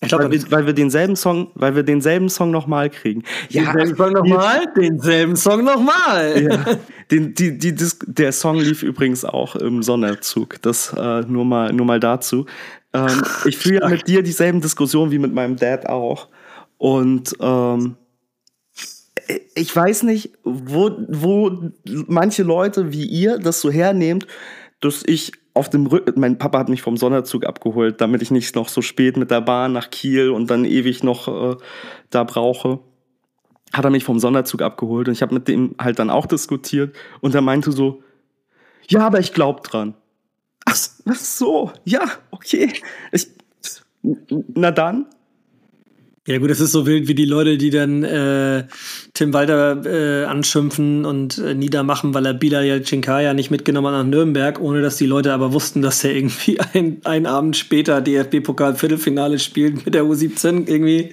Ich glaub, weil, wir, weil wir denselben Song, weil wir denselben Song nochmal kriegen. Ja, denselben Song nochmal, denselben Song nochmal. Ja, den, die, die, der Song lief übrigens auch im Sonderzug. Das äh, nur mal, nur mal dazu. Ähm, ich führe ja mit dir dieselben Diskussionen wie mit meinem Dad auch. Und ähm, ich weiß nicht, wo, wo manche Leute wie ihr das so hernehmt, dass ich auf dem Rücken, mein Papa hat mich vom Sonderzug abgeholt, damit ich nicht noch so spät mit der Bahn nach Kiel und dann ewig noch äh, da brauche. Hat er mich vom Sonderzug abgeholt und ich habe mit dem halt dann auch diskutiert und er meinte so, ja, aber ich glaub dran. Ach, ach so, ja, okay. Ich, na dann, ja gut, es ist so wild wie die Leute, die dann äh, Tim Walter äh, anschimpfen und äh, niedermachen, weil er Bilal Cinkaya nicht mitgenommen hat nach Nürnberg, ohne dass die Leute aber wussten, dass er irgendwie *laughs* ein, einen Abend später DFB-Pokal-Viertelfinale spielt mit der U17 irgendwie.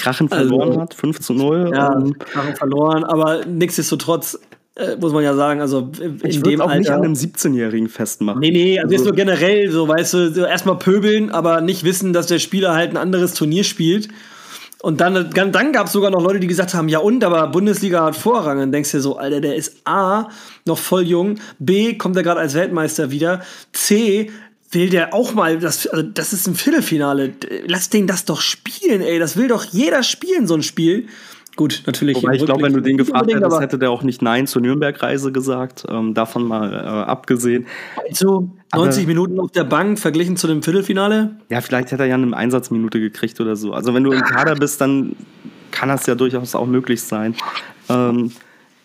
Krachen verloren also, hat, 5 zu 0. Ja, Krachen verloren, aber nichtsdestotrotz äh, muss man ja sagen, also in ich dem auch Alter, nicht an einem 17-Jährigen festmachen. Nee, nee, also, also. jetzt nur generell so, weißt du, so erstmal pöbeln, aber nicht wissen, dass der Spieler halt ein anderes Turnier spielt und dann, dann gab es sogar noch Leute, die gesagt haben, ja und, aber Bundesliga hat Vorrang. Dann denkst du dir so, Alter, der ist A, noch voll jung, B, kommt er gerade als Weltmeister wieder, C, will der auch mal, das, also das ist ein Viertelfinale, lass den das doch spielen, ey, das will doch jeder spielen, so ein Spiel. Gut, natürlich. Wobei ich glaube, wenn du den gefragt hättest, hätte der auch nicht Nein zur Nürnberg-Reise gesagt. Ähm, davon mal äh, abgesehen. Also 90 aber, Minuten auf der Bank verglichen zu dem Viertelfinale? Ja, vielleicht hätte er ja eine Einsatzminute gekriegt oder so. Also wenn du im Kader bist, dann kann das ja durchaus auch möglich sein. Ähm,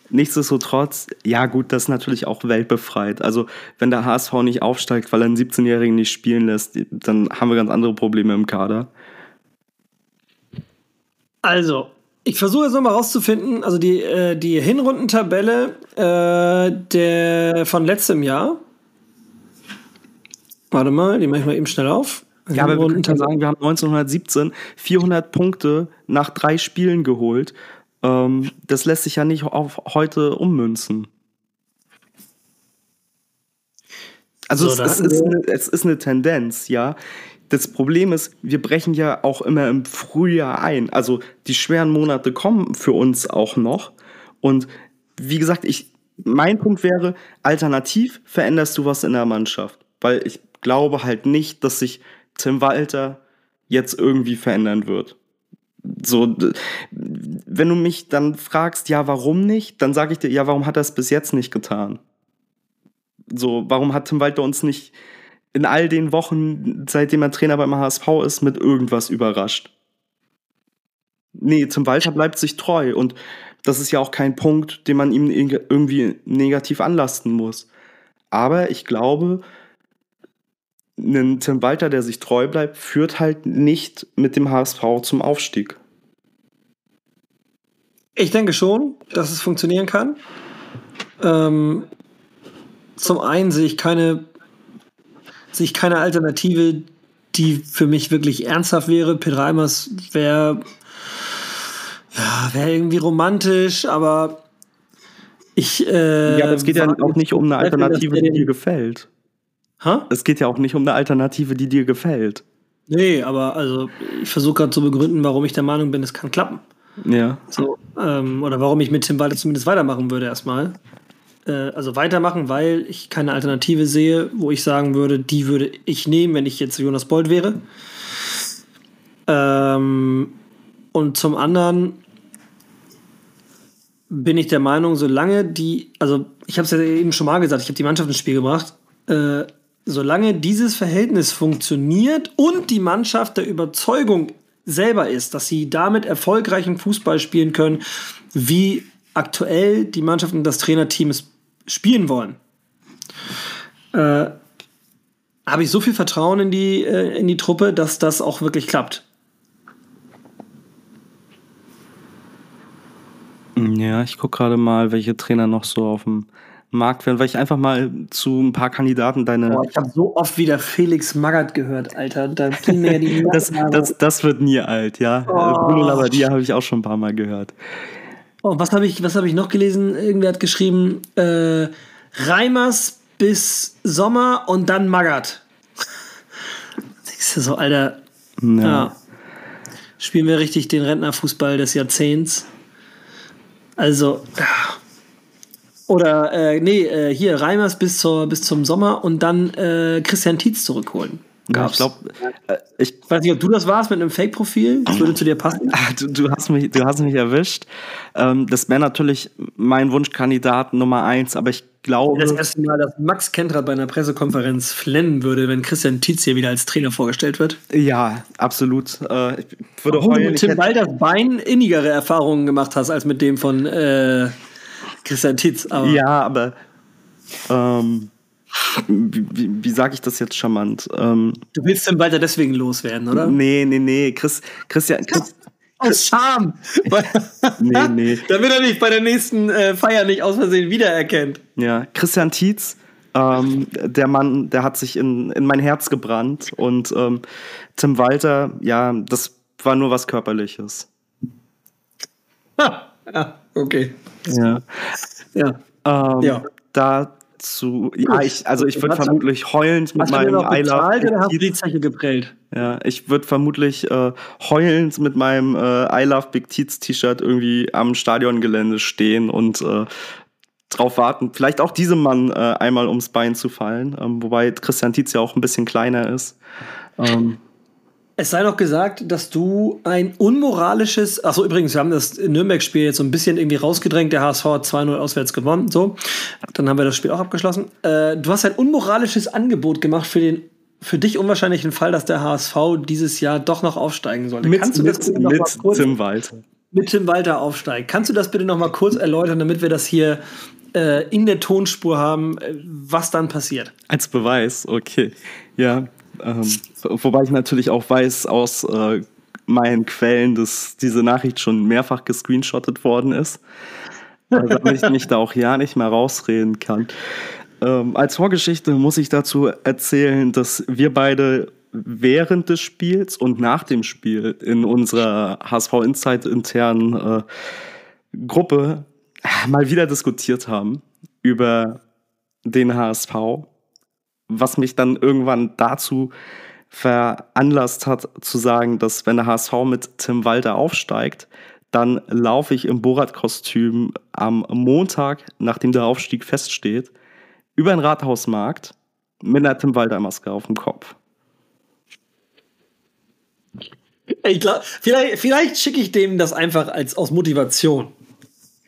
nichtsdestotrotz, ja gut, das ist natürlich auch weltbefreit. Also wenn der HSV nicht aufsteigt, weil er einen 17-Jährigen nicht spielen lässt, dann haben wir ganz andere Probleme im Kader. Also, ich versuche jetzt nochmal rauszufinden, also die, äh, die Hinrundentabelle äh, der, von letztem Jahr. Warte mal, die mache ich mal eben schnell auf. Ja, aber wir können sagen, wir haben 1917 400 Punkte nach drei Spielen geholt. Ähm, das lässt sich ja nicht auf heute ummünzen. Also so, es, es, ist eine, es ist eine Tendenz, ja das Problem ist, wir brechen ja auch immer im Frühjahr ein. Also die schweren Monate kommen für uns auch noch. Und wie gesagt, ich, mein Punkt wäre, alternativ veränderst du was in der Mannschaft. Weil ich glaube halt nicht, dass sich Tim Walter jetzt irgendwie verändern wird. So, wenn du mich dann fragst, ja, warum nicht, dann sage ich dir, ja, warum hat er es bis jetzt nicht getan? So, warum hat Tim Walter uns nicht in all den Wochen, seitdem er Trainer beim HSV ist, mit irgendwas überrascht. Nee, zum Walter bleibt sich treu und das ist ja auch kein Punkt, den man ihm irgendwie negativ anlasten muss. Aber ich glaube, ein Tim Walter, der sich treu bleibt, führt halt nicht mit dem HSV zum Aufstieg. Ich denke schon, dass es funktionieren kann. Ähm, zum einen sehe ich keine sehe ich keine Alternative, die für mich wirklich ernsthaft wäre. Peter Reimers wäre ja, wäre irgendwie romantisch, aber ich. Äh, ja, aber es geht ja auch nicht um eine Alternative, die dir gefällt. Ha? Es geht ja auch nicht um eine Alternative, die dir gefällt. Nee, aber also ich versuche gerade zu begründen, warum ich der Meinung bin, es kann klappen. Ja. So, ähm, oder warum ich mit Tim Walter zumindest weitermachen würde erstmal äh, also weitermachen, weil ich keine Alternative sehe, wo ich sagen würde, die würde ich nehmen, wenn ich jetzt Jonas Bold wäre. Ähm, und zum anderen bin ich der Meinung, solange die, also ich habe es ja eben schon mal gesagt, ich habe die Mannschaft ins Spiel gebracht, äh, solange dieses Verhältnis funktioniert und die Mannschaft der Überzeugung selber ist, dass sie damit erfolgreichen Fußball spielen können, wie aktuell die Mannschaft und das Trainerteam es spielen wollen, äh, habe ich so viel Vertrauen in die, äh, in die Truppe, dass das auch wirklich klappt. Ja, ich gucke gerade mal, welche Trainer noch so auf dem Markt werden, weil ich einfach mal zu ein paar Kandidaten deine. Boah, ich habe so oft wieder Felix Magath gehört, Alter. Da ging mir ja die *laughs* das, das, das wird nie alt, ja. Oh. Bruno Labbadia habe ich auch schon ein paar Mal gehört. Oh, was habe ich, hab ich noch gelesen? Irgendwer hat geschrieben, äh, Reimers bis Sommer und dann Magath. *laughs* Siehst du so, Alter. Ja. ja. spielen wir richtig den Rentnerfußball des Jahrzehnts. Also, oder, äh, nee, äh, hier Reimers bis, zur, bis zum Sommer und dann äh, Christian Tietz zurückholen. Gab's. Ich glaube, äh, ich weiß nicht, ob du das warst mit einem Fake-Profil. Das würde zu dir passen. *laughs* Du, du, hast mich, du hast mich erwischt. Ähm, das wäre natürlich mein Wunschkandidat Nummer eins, aber ich glaube. Das erste Mal, dass Max Kentrad bei einer Pressekonferenz flennen würde, wenn Christian Tietz hier wieder als Trainer vorgestellt wird. Ja, absolut. Äh, ich würde Obwohl heulen, du mit Tim Walders Bein innigere Erfahrungen gemacht hast als mit dem von äh, Christian Tietz. Aber ja, aber. Ähm, wie, wie, sage ich das jetzt charmant? Ähm, du willst Tim Walter deswegen loswerden, oder? Nee, nee, nee. Chris, Christian. Chris, aus Scham. *laughs* *laughs* nee, nee. Damit er nicht bei der nächsten äh, Feier nicht aus Versehen wiedererkennt. Ja, Christian Tietz, ähm, der Mann, der hat sich in, in mein Herz gebrannt. Und ähm, Tim Walter, ja, das war nur was Körperliches. Ha, ja, okay. Ja. Ja. Ähm, ja. Da zu. Ja, ich, also ich würde vermutlich heulend mit meinem I Love oder hast du die Zeche geprellt? Ja, ich würde vermutlich äh, heulend mit meinem äh, I Love Big Teats T-Shirt irgendwie am Stadiongelände stehen und äh, drauf warten, vielleicht auch diesem Mann äh, einmal ums Bein zu fallen, ähm, wobei Christian Tietz ja auch ein bisschen kleiner ist. Ähm, es sei noch gesagt, dass du ein unmoralisches, achso, übrigens, wir haben das Nürnberg-Spiel jetzt so ein bisschen irgendwie rausgedrängt. Der HSV hat 2-0 auswärts gewonnen. So, dann haben wir das Spiel auch abgeschlossen. Äh, du hast ein unmoralisches Angebot gemacht für den für dich unwahrscheinlichen Fall, dass der HSV dieses Jahr doch noch aufsteigen sollte. Mit, Kannst du das mit, mit kurz, Tim Walter. Mit Tim Walter aufsteigen. Kannst du das bitte noch mal kurz erläutern, damit wir das hier äh, in der Tonspur haben, äh, was dann passiert? Als Beweis, okay. Ja, ähm, wobei ich natürlich auch weiß aus äh, meinen Quellen, dass diese Nachricht schon mehrfach gescreenshottet worden ist. Also, damit ich mich da auch ja nicht mehr rausreden kann. Ähm, als Vorgeschichte muss ich dazu erzählen, dass wir beide während des Spiels und nach dem Spiel in unserer HSV Insight internen äh, Gruppe mal wieder diskutiert haben über den HSV was mich dann irgendwann dazu veranlasst hat, zu sagen, dass wenn der HSV mit Tim Walter aufsteigt, dann laufe ich im Borat-Kostüm am Montag, nachdem der Aufstieg feststeht, über den Rathausmarkt mit einer Tim Walter-Maske auf dem Kopf. Ich glaub, vielleicht, vielleicht schicke ich dem das einfach als aus Motivation.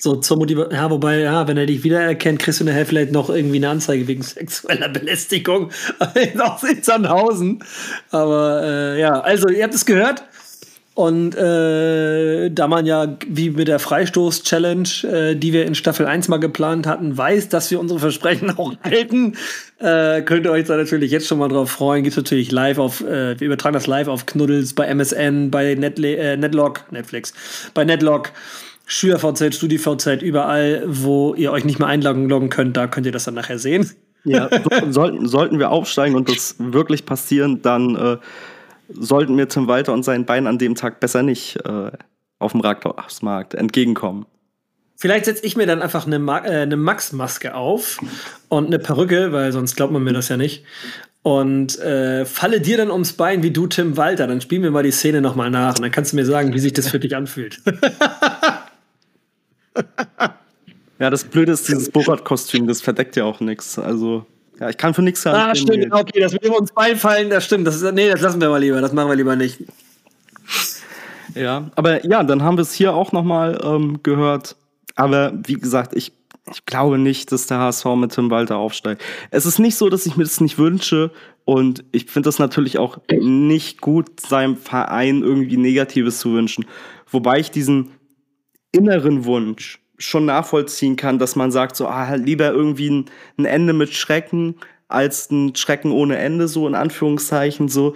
So zur Motivation. Ja, wobei, ja, wenn er dich wiedererkennt, kriegst du nachher vielleicht noch irgendwie eine Anzeige wegen sexueller Belästigung *laughs* aus Sandhausen. Aber äh, ja, also ihr habt es gehört. Und äh, da man ja wie mit der Freistoß-Challenge, äh, die wir in Staffel 1 mal geplant hatten, weiß, dass wir unsere Versprechen *laughs* auch halten, äh, könnt ihr euch da natürlich jetzt schon mal drauf freuen. Gibt natürlich live auf, äh, wir übertragen das live auf Knuddels, bei MSN, bei Netle äh, Netlog, Netflix, bei Netlog. SchülerVZ, StudiVZ, überall, wo ihr euch nicht mehr einloggen könnt, da könnt ihr das dann nachher sehen. Ja, sollten, sollten wir aufsteigen und das wirklich passieren, dann äh, sollten mir Tim Walter und sein Bein an dem Tag besser nicht äh, auf dem Rathausmarkt entgegenkommen. Vielleicht setze ich mir dann einfach eine, Ma äh, eine Max-Maske auf und eine Perücke, weil sonst glaubt man mir das ja nicht. Und äh, falle dir dann ums Bein wie du Tim Walter. Dann spielen wir mal die Szene nochmal nach und dann kannst du mir sagen, wie sich das für dich anfühlt. *laughs* ja, das Blöde ist, dieses Borat-Kostüm, das verdeckt ja auch nichts. Also, ja, ich kann für nichts sagen. Ah, stimmt, okay, das wird uns beifallen, das stimmt. Das ist, nee, das lassen wir mal lieber, das machen wir lieber nicht. Ja, aber ja, dann haben wir es hier auch nochmal ähm, gehört. Aber wie gesagt, ich, ich glaube nicht, dass der HSV mit Tim Walter aufsteigt. Es ist nicht so, dass ich mir das nicht wünsche. Und ich finde das natürlich auch nicht gut, seinem Verein irgendwie Negatives zu wünschen. Wobei ich diesen inneren Wunsch schon nachvollziehen kann, dass man sagt, so, ah, lieber irgendwie ein, ein Ende mit Schrecken als ein Schrecken ohne Ende, so in Anführungszeichen, so.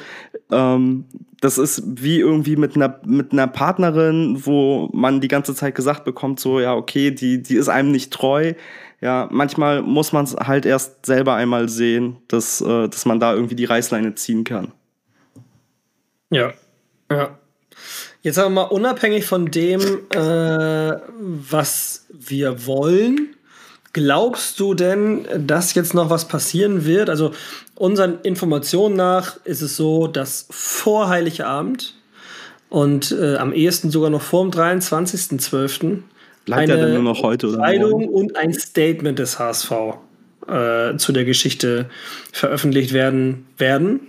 Ähm, das ist wie irgendwie mit einer, mit einer Partnerin, wo man die ganze Zeit gesagt bekommt, so, ja, okay, die, die ist einem nicht treu. Ja, manchmal muss man es halt erst selber einmal sehen, dass, äh, dass man da irgendwie die Reißleine ziehen kann. Ja, ja. Jetzt aber mal unabhängig von dem, äh, was wir wollen, glaubst du denn, dass jetzt noch was passieren wird? Also unseren Informationen nach ist es so, dass vor Heiligabend und äh, am ehesten sogar noch vor dem 23.12. Bleibt ja dann nur noch heute oder Entscheidung und ein Statement des HSV äh, zu der Geschichte veröffentlicht werden werden.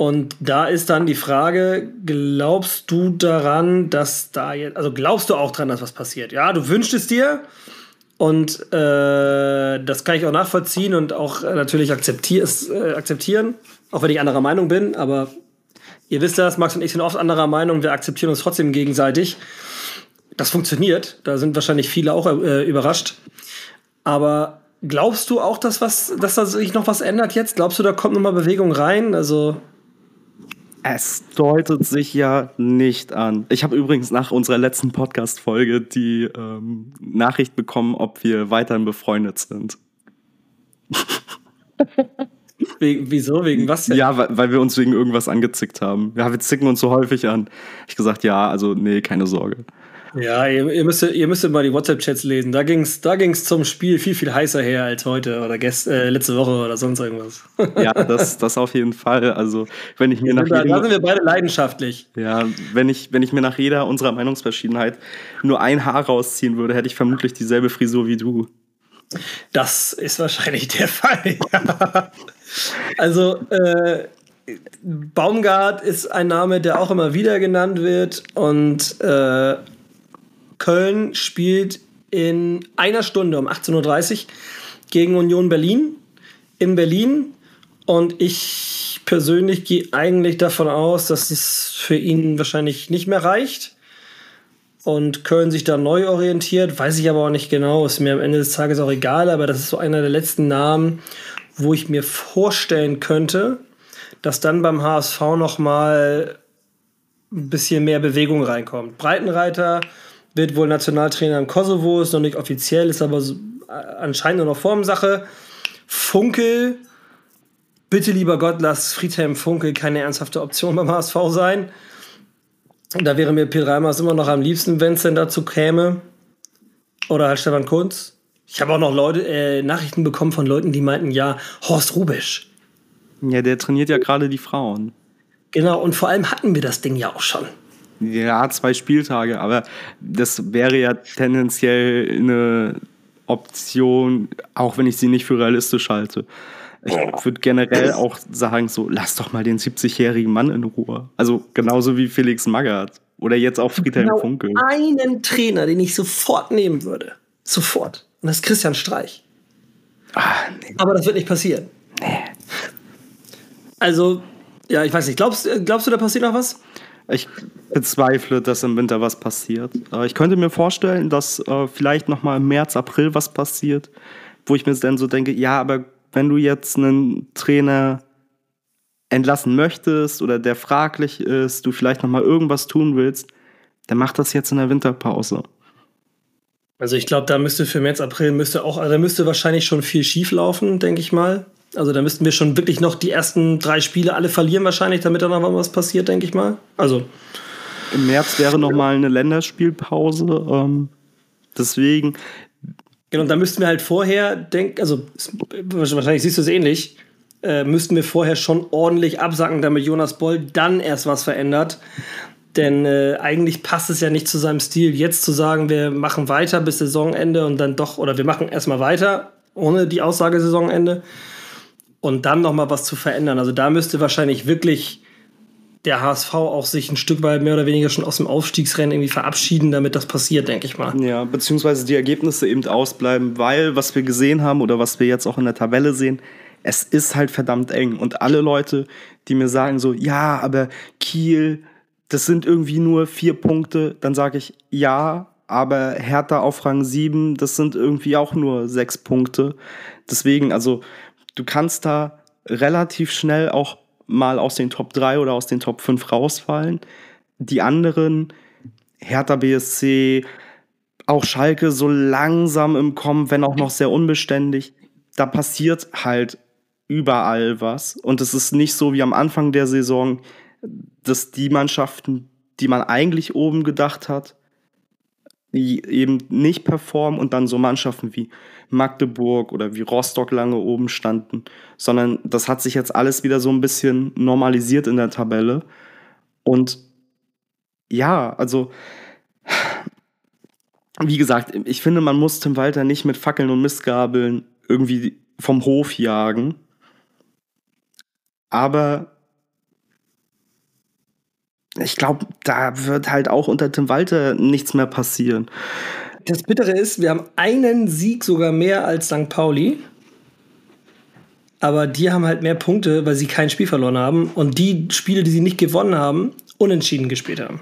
Und da ist dann die Frage, glaubst du daran, dass da jetzt, also glaubst du auch daran, dass was passiert? Ja, du wünschst es dir und äh, das kann ich auch nachvollziehen und auch äh, natürlich akzeptier äh, akzeptieren, auch wenn ich anderer Meinung bin, aber ihr wisst das, Max und ich sind oft anderer Meinung, wir akzeptieren uns trotzdem gegenseitig. Das funktioniert, da sind wahrscheinlich viele auch äh, überrascht. Aber glaubst du auch, dass, was, dass da sich noch was ändert jetzt? Glaubst du, da kommt nochmal Bewegung rein? Also es deutet sich ja nicht an. Ich habe übrigens nach unserer letzten Podcast-Folge die ähm, Nachricht bekommen, ob wir weiterhin befreundet sind. *laughs* Wegen, wieso? Wegen was denn? Ja, weil, weil, wir uns wegen irgendwas angezickt haben. Ja, wir zicken uns so häufig an. Ich gesagt, ja, also nee, keine Sorge. Ja, ihr, ihr, müsstet, ihr müsstet mal die WhatsApp-Chats lesen. Da ging es da ging's zum Spiel viel, viel heißer her als heute oder gest, äh, letzte Woche oder sonst irgendwas. Ja, das, das auf jeden Fall. Also, wenn ich mir nach da, da sind wir beide leidenschaftlich. Ja, wenn ich, wenn ich mir nach jeder unserer Meinungsverschiedenheit nur ein Haar rausziehen würde, hätte ich vermutlich dieselbe Frisur wie du. Das ist wahrscheinlich der Fall. *laughs* Ja. Also, äh, Baumgart ist ein Name, der auch immer wieder genannt wird und äh, Köln spielt in einer Stunde um 18.30 Uhr gegen Union Berlin in Berlin. Und ich persönlich gehe eigentlich davon aus, dass es für ihn wahrscheinlich nicht mehr reicht. Und Köln sich da neu orientiert, weiß ich aber auch nicht genau, ist mir am Ende des Tages auch egal, aber das ist so einer der letzten Namen, wo ich mir vorstellen könnte, dass dann beim HSV noch mal ein bisschen mehr Bewegung reinkommt. Breitenreiter wird wohl Nationaltrainer im Kosovo, ist noch nicht offiziell, ist aber so, äh, anscheinend nur noch Formsache. Funkel, bitte lieber Gott, lass Friedhelm Funkel keine ernsthafte Option beim HSV sein. Da wäre mir P. Reimers immer noch am liebsten, wenn es denn dazu käme. Oder halt Stefan Kunz. Ich habe auch noch Leute, äh, Nachrichten bekommen von Leuten, die meinten, ja, Horst Rubisch. Ja, der trainiert ja gerade die Frauen. Genau, und vor allem hatten wir das Ding ja auch schon. Ja, zwei Spieltage, aber das wäre ja tendenziell eine Option, auch wenn ich sie nicht für realistisch halte. Ich würde generell auch sagen, so, lass doch mal den 70-jährigen Mann in Ruhe. Also genauso wie Felix Magath oder jetzt auch Friedhelm genau Funkel. Einen Trainer, den ich sofort nehmen würde. Sofort. Und das ist Christian Streich. Ah, nee. Aber das wird nicht passieren. Nee. Also, ja, ich weiß nicht. Glaubst, glaubst du, da passiert noch was? Ich bezweifle, dass im Winter was passiert. Äh, ich könnte mir vorstellen, dass äh, vielleicht noch mal im März, April was passiert, wo ich mir dann so denke, ja, aber wenn du jetzt einen Trainer entlassen möchtest oder der fraglich ist, du vielleicht noch mal irgendwas tun willst, dann mach das jetzt in der Winterpause. Also ich glaube, da müsste für März, April müsste auch, also da müsste wahrscheinlich schon viel schief laufen, denke ich mal. Also da müssten wir schon wirklich noch die ersten drei Spiele alle verlieren wahrscheinlich, damit da noch was passiert, denke ich mal. Also im März wäre noch mal eine Länderspielpause. Ähm, deswegen. Genau, da müssten wir halt vorher denken, also wahrscheinlich siehst du es ähnlich, äh, müssten wir vorher schon ordentlich absacken, damit Jonas Boll dann erst was verändert. Denn äh, eigentlich passt es ja nicht zu seinem Stil, jetzt zu sagen, wir machen weiter bis Saisonende und dann doch, oder wir machen erstmal weiter ohne die Aussage Saisonende und dann noch mal was zu verändern. Also da müsste wahrscheinlich wirklich der HSV auch sich ein Stück weit mehr oder weniger schon aus dem Aufstiegsrennen irgendwie verabschieden, damit das passiert, denke ich mal. Ja, beziehungsweise die Ergebnisse eben ausbleiben, weil was wir gesehen haben oder was wir jetzt auch in der Tabelle sehen, es ist halt verdammt eng. Und alle Leute, die mir sagen so, ja, aber Kiel, das sind irgendwie nur vier Punkte, dann sage ich, ja, aber Hertha auf Rang 7, das sind irgendwie auch nur sechs Punkte. Deswegen, also du kannst da relativ schnell auch mal aus den Top 3 oder aus den Top 5 rausfallen. Die anderen, Hertha BSC, auch Schalke so langsam im Kommen, wenn auch noch sehr unbeständig. Da passiert halt überall was. Und es ist nicht so wie am Anfang der Saison, dass die Mannschaften, die man eigentlich oben gedacht hat, eben nicht performen und dann so Mannschaften wie Magdeburg oder wie Rostock lange oben standen, sondern das hat sich jetzt alles wieder so ein bisschen normalisiert in der Tabelle. Und ja, also wie gesagt, ich finde, man muss Tim Walter nicht mit Fackeln und Mistgabeln irgendwie vom Hof jagen. Aber ich glaube, da wird halt auch unter Tim Walter nichts mehr passieren. Das Bittere ist, wir haben einen Sieg sogar mehr als St. Pauli. Aber die haben halt mehr Punkte, weil sie kein Spiel verloren haben. Und die Spiele, die sie nicht gewonnen haben, unentschieden gespielt haben.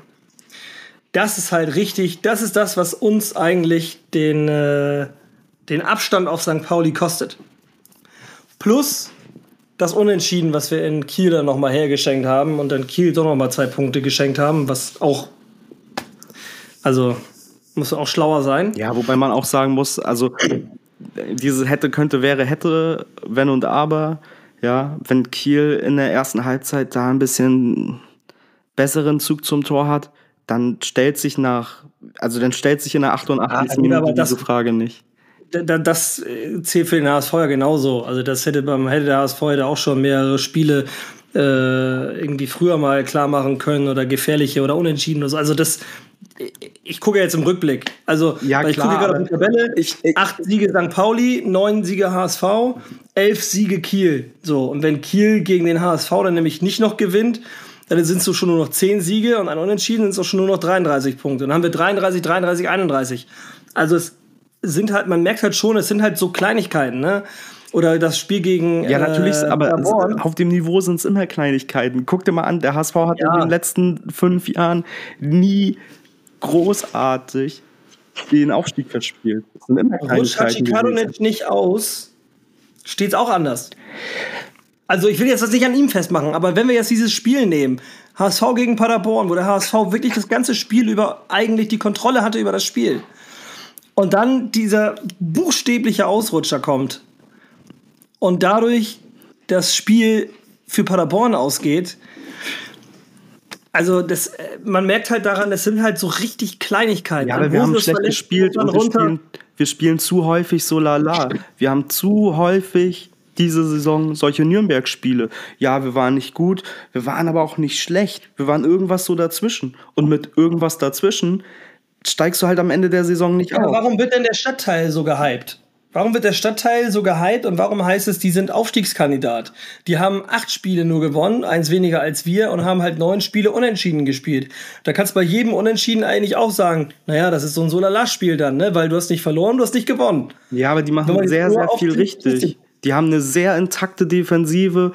Das ist halt richtig, das ist das, was uns eigentlich den, äh, den Abstand auf St. Pauli kostet. Plus das Unentschieden, was wir in Kiel dann nochmal hergeschenkt haben und dann Kiel doch nochmal zwei Punkte geschenkt haben, was auch, also muss auch schlauer sein. Ja, wobei man auch sagen muss, also diese hätte, könnte, wäre, hätte, wenn und aber, ja, wenn Kiel in der ersten Halbzeit da ein bisschen besseren Zug zum Tor hat, dann stellt sich nach, also dann stellt sich in der 88. Ah, Minute diese Frage nicht das äh, zählt für den HSV ja genauso. Also das hätte beim hätte der HSV hätte auch schon mehrere Spiele äh, irgendwie früher mal klar machen können oder gefährliche oder unentschieden oder so. Also das ich gucke jetzt im Rückblick. Also ja, ich gucke gerade auf die Tabelle. Ich, ich, acht Siege St. Pauli, neun Siege HSV, elf Siege Kiel. So und wenn Kiel gegen den HSV dann nämlich nicht noch gewinnt, dann sind es so schon nur noch zehn Siege und ein Unentschieden sind es auch schon nur noch 33 Punkte. Dann haben wir 33, 33, 31. Also es sind halt, man merkt halt schon, es sind halt so Kleinigkeiten, ne? Oder das Spiel gegen. Ja, natürlich, äh, aber Paderborn. auf dem Niveau sind es immer Kleinigkeiten. Guck dir mal an, der HSV hat ja. in den letzten fünf Jahren nie großartig den Aufstieg verspielt. Das sind immer Kleinigkeiten. nicht aus, steht es auch anders. Also ich will jetzt das nicht an ihm festmachen, aber wenn wir jetzt dieses Spiel nehmen, HSV gegen Paderborn, wo der HSV wirklich das ganze Spiel über eigentlich die Kontrolle hatte über das Spiel und dann dieser buchstäbliche Ausrutscher kommt und dadurch das Spiel für Paderborn ausgeht. Also das, äh, man merkt halt daran, das sind halt so richtig Kleinigkeiten. Ja, aber wir haben schlecht gespielt und wir spielen, wir spielen zu häufig so lala. Wir haben zu häufig diese Saison solche Nürnberg-Spiele. Ja, wir waren nicht gut, wir waren aber auch nicht schlecht. Wir waren irgendwas so dazwischen. Und mit irgendwas dazwischen steigst du halt am Ende der Saison nicht ja, auf. Warum wird denn der Stadtteil so gehypt? Warum wird der Stadtteil so gehypt und warum heißt es, die sind Aufstiegskandidat? Die haben acht Spiele nur gewonnen, eins weniger als wir und haben halt neun Spiele unentschieden gespielt. Da kannst du bei jedem Unentschieden eigentlich auch sagen, naja, das ist so ein Solala-Spiel dann, ne? weil du hast nicht verloren, du hast nicht gewonnen. Ja, aber die machen sehr, sehr viel richtig. Die haben eine sehr intakte Defensive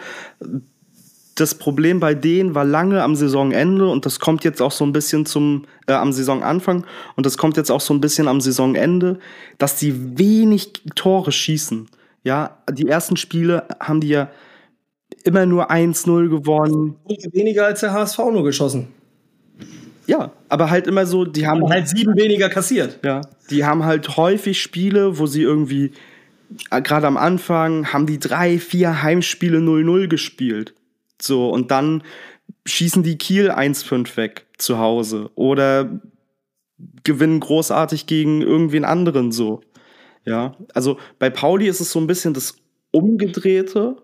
das Problem bei denen war lange am Saisonende und das kommt jetzt auch so ein bisschen zum äh, am Saisonanfang und das kommt jetzt auch so ein bisschen am Saisonende, dass sie wenig Tore schießen. Ja, die ersten Spiele haben die ja immer nur 1-0 gewonnen. Weniger als der HSV nur geschossen. Ja, aber halt immer so, die haben halt sieben weniger kassiert. Ja, die haben halt häufig Spiele, wo sie irgendwie äh, gerade am Anfang haben die drei, vier Heimspiele 0-0 gespielt. So, und dann schießen die Kiel 1-5 weg zu Hause oder gewinnen großartig gegen irgendwen anderen so. Ja, also bei Pauli ist es so ein bisschen das umgedrehte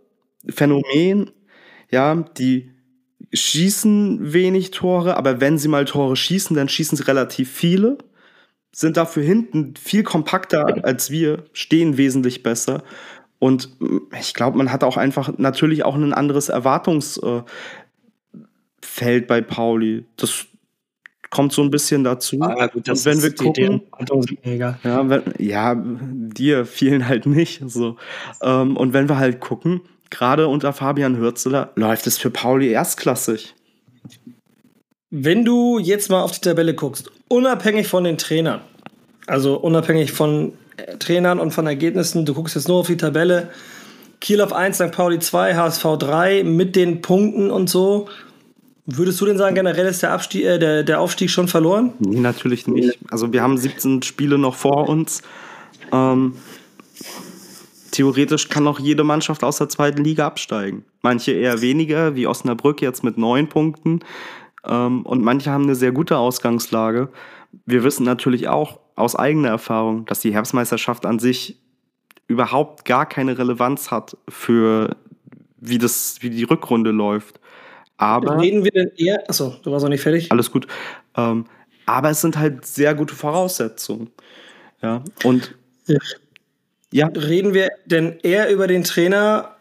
Phänomen. Ja, die schießen wenig Tore, aber wenn sie mal Tore schießen, dann schießen sie relativ viele, sind dafür hinten viel kompakter *laughs* als wir, stehen wesentlich besser und ich glaube, man hat auch einfach natürlich auch ein anderes Erwartungsfeld bei Pauli. Das kommt so ein bisschen dazu. Ah, gut, und wenn wir gucken, ja, wenn, ja, dir vielen halt nicht. So. Ähm, und wenn wir halt gucken, gerade unter Fabian Hürzeler läuft es für Pauli erstklassig. Wenn du jetzt mal auf die Tabelle guckst, unabhängig von den Trainern, also unabhängig von Trainern und von Ergebnissen. Du guckst jetzt nur auf die Tabelle. Kiel auf 1, St. Pauli 2, HSV 3 mit den Punkten und so. Würdest du denn sagen, generell ist der, Abstieg, äh, der, der Aufstieg schon verloren? Nee, natürlich nicht. Also wir haben 17 Spiele noch vor uns. Ähm, theoretisch kann auch jede Mannschaft aus der zweiten Liga absteigen. Manche eher weniger, wie Osnabrück jetzt mit neun Punkten. Ähm, und manche haben eine sehr gute Ausgangslage. Wir wissen natürlich auch, aus eigener Erfahrung, dass die Herbstmeisterschaft an sich überhaupt gar keine Relevanz hat für wie das, wie die Rückrunde läuft. Aber reden wir denn eher? Achso, du warst noch nicht fertig. Alles gut. Ähm, aber es sind halt sehr gute Voraussetzungen. Ja, und ja. Reden wir denn eher über den Trainer,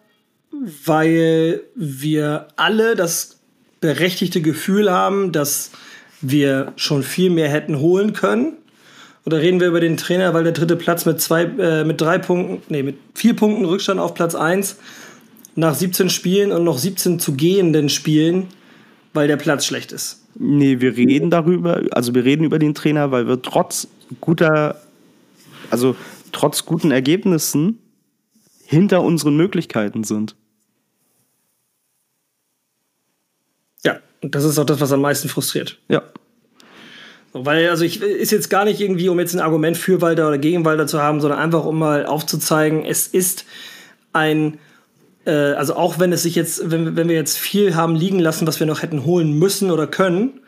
weil wir alle das berechtigte Gefühl haben, dass wir schon viel mehr hätten holen können? Oder reden wir über den Trainer, weil der dritte Platz mit zwei, äh, mit drei Punkten, nee, mit vier Punkten Rückstand auf Platz 1 nach 17 Spielen und noch 17 zu gehenden Spielen, weil der Platz schlecht ist? Nee, wir reden darüber, also wir reden über den Trainer, weil wir trotz guter, also trotz guten Ergebnissen hinter unseren Möglichkeiten sind. Ja, und das ist auch das, was am meisten frustriert. Ja. Weil, also ich ist jetzt gar nicht irgendwie, um jetzt ein Argument für Walter oder gegen Walter zu haben, sondern einfach, um mal aufzuzeigen, es ist ein, äh, also auch wenn es sich jetzt, wenn, wenn wir jetzt viel haben liegen lassen, was wir noch hätten holen müssen oder können,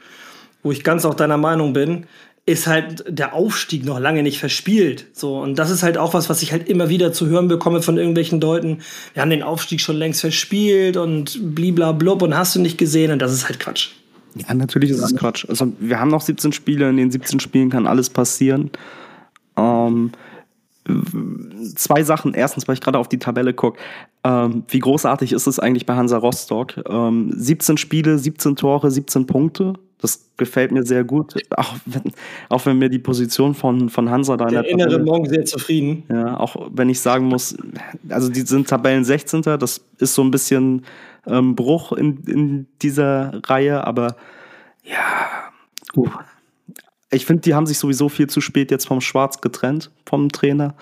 wo ich ganz auch deiner Meinung bin, ist halt der Aufstieg noch lange nicht verspielt. So, und das ist halt auch was, was ich halt immer wieder zu hören bekomme von irgendwelchen Leuten. Wir haben den Aufstieg schon längst verspielt und bliblablub und hast du nicht gesehen und das ist halt Quatsch. Ja, natürlich ist es Quatsch. Also wir haben noch 17 Spiele, in den 17 Spielen kann alles passieren. Ähm, zwei Sachen. Erstens, weil ich gerade auf die Tabelle gucke. Ähm, wie großartig ist es eigentlich bei Hansa Rostock? Ähm, 17 Spiele, 17 Tore, 17 Punkte. Das gefällt mir sehr gut. Auch wenn, auch wenn mir die Position von, von Hansa da der in der innere Morgen sehr zufrieden. Ja, auch wenn ich sagen muss, also die sind Tabellen 16. Das ist so ein bisschen ähm, Bruch in, in dieser Reihe, aber ja, uh. ich finde, die haben sich sowieso viel zu spät jetzt vom Schwarz getrennt, vom Trainer.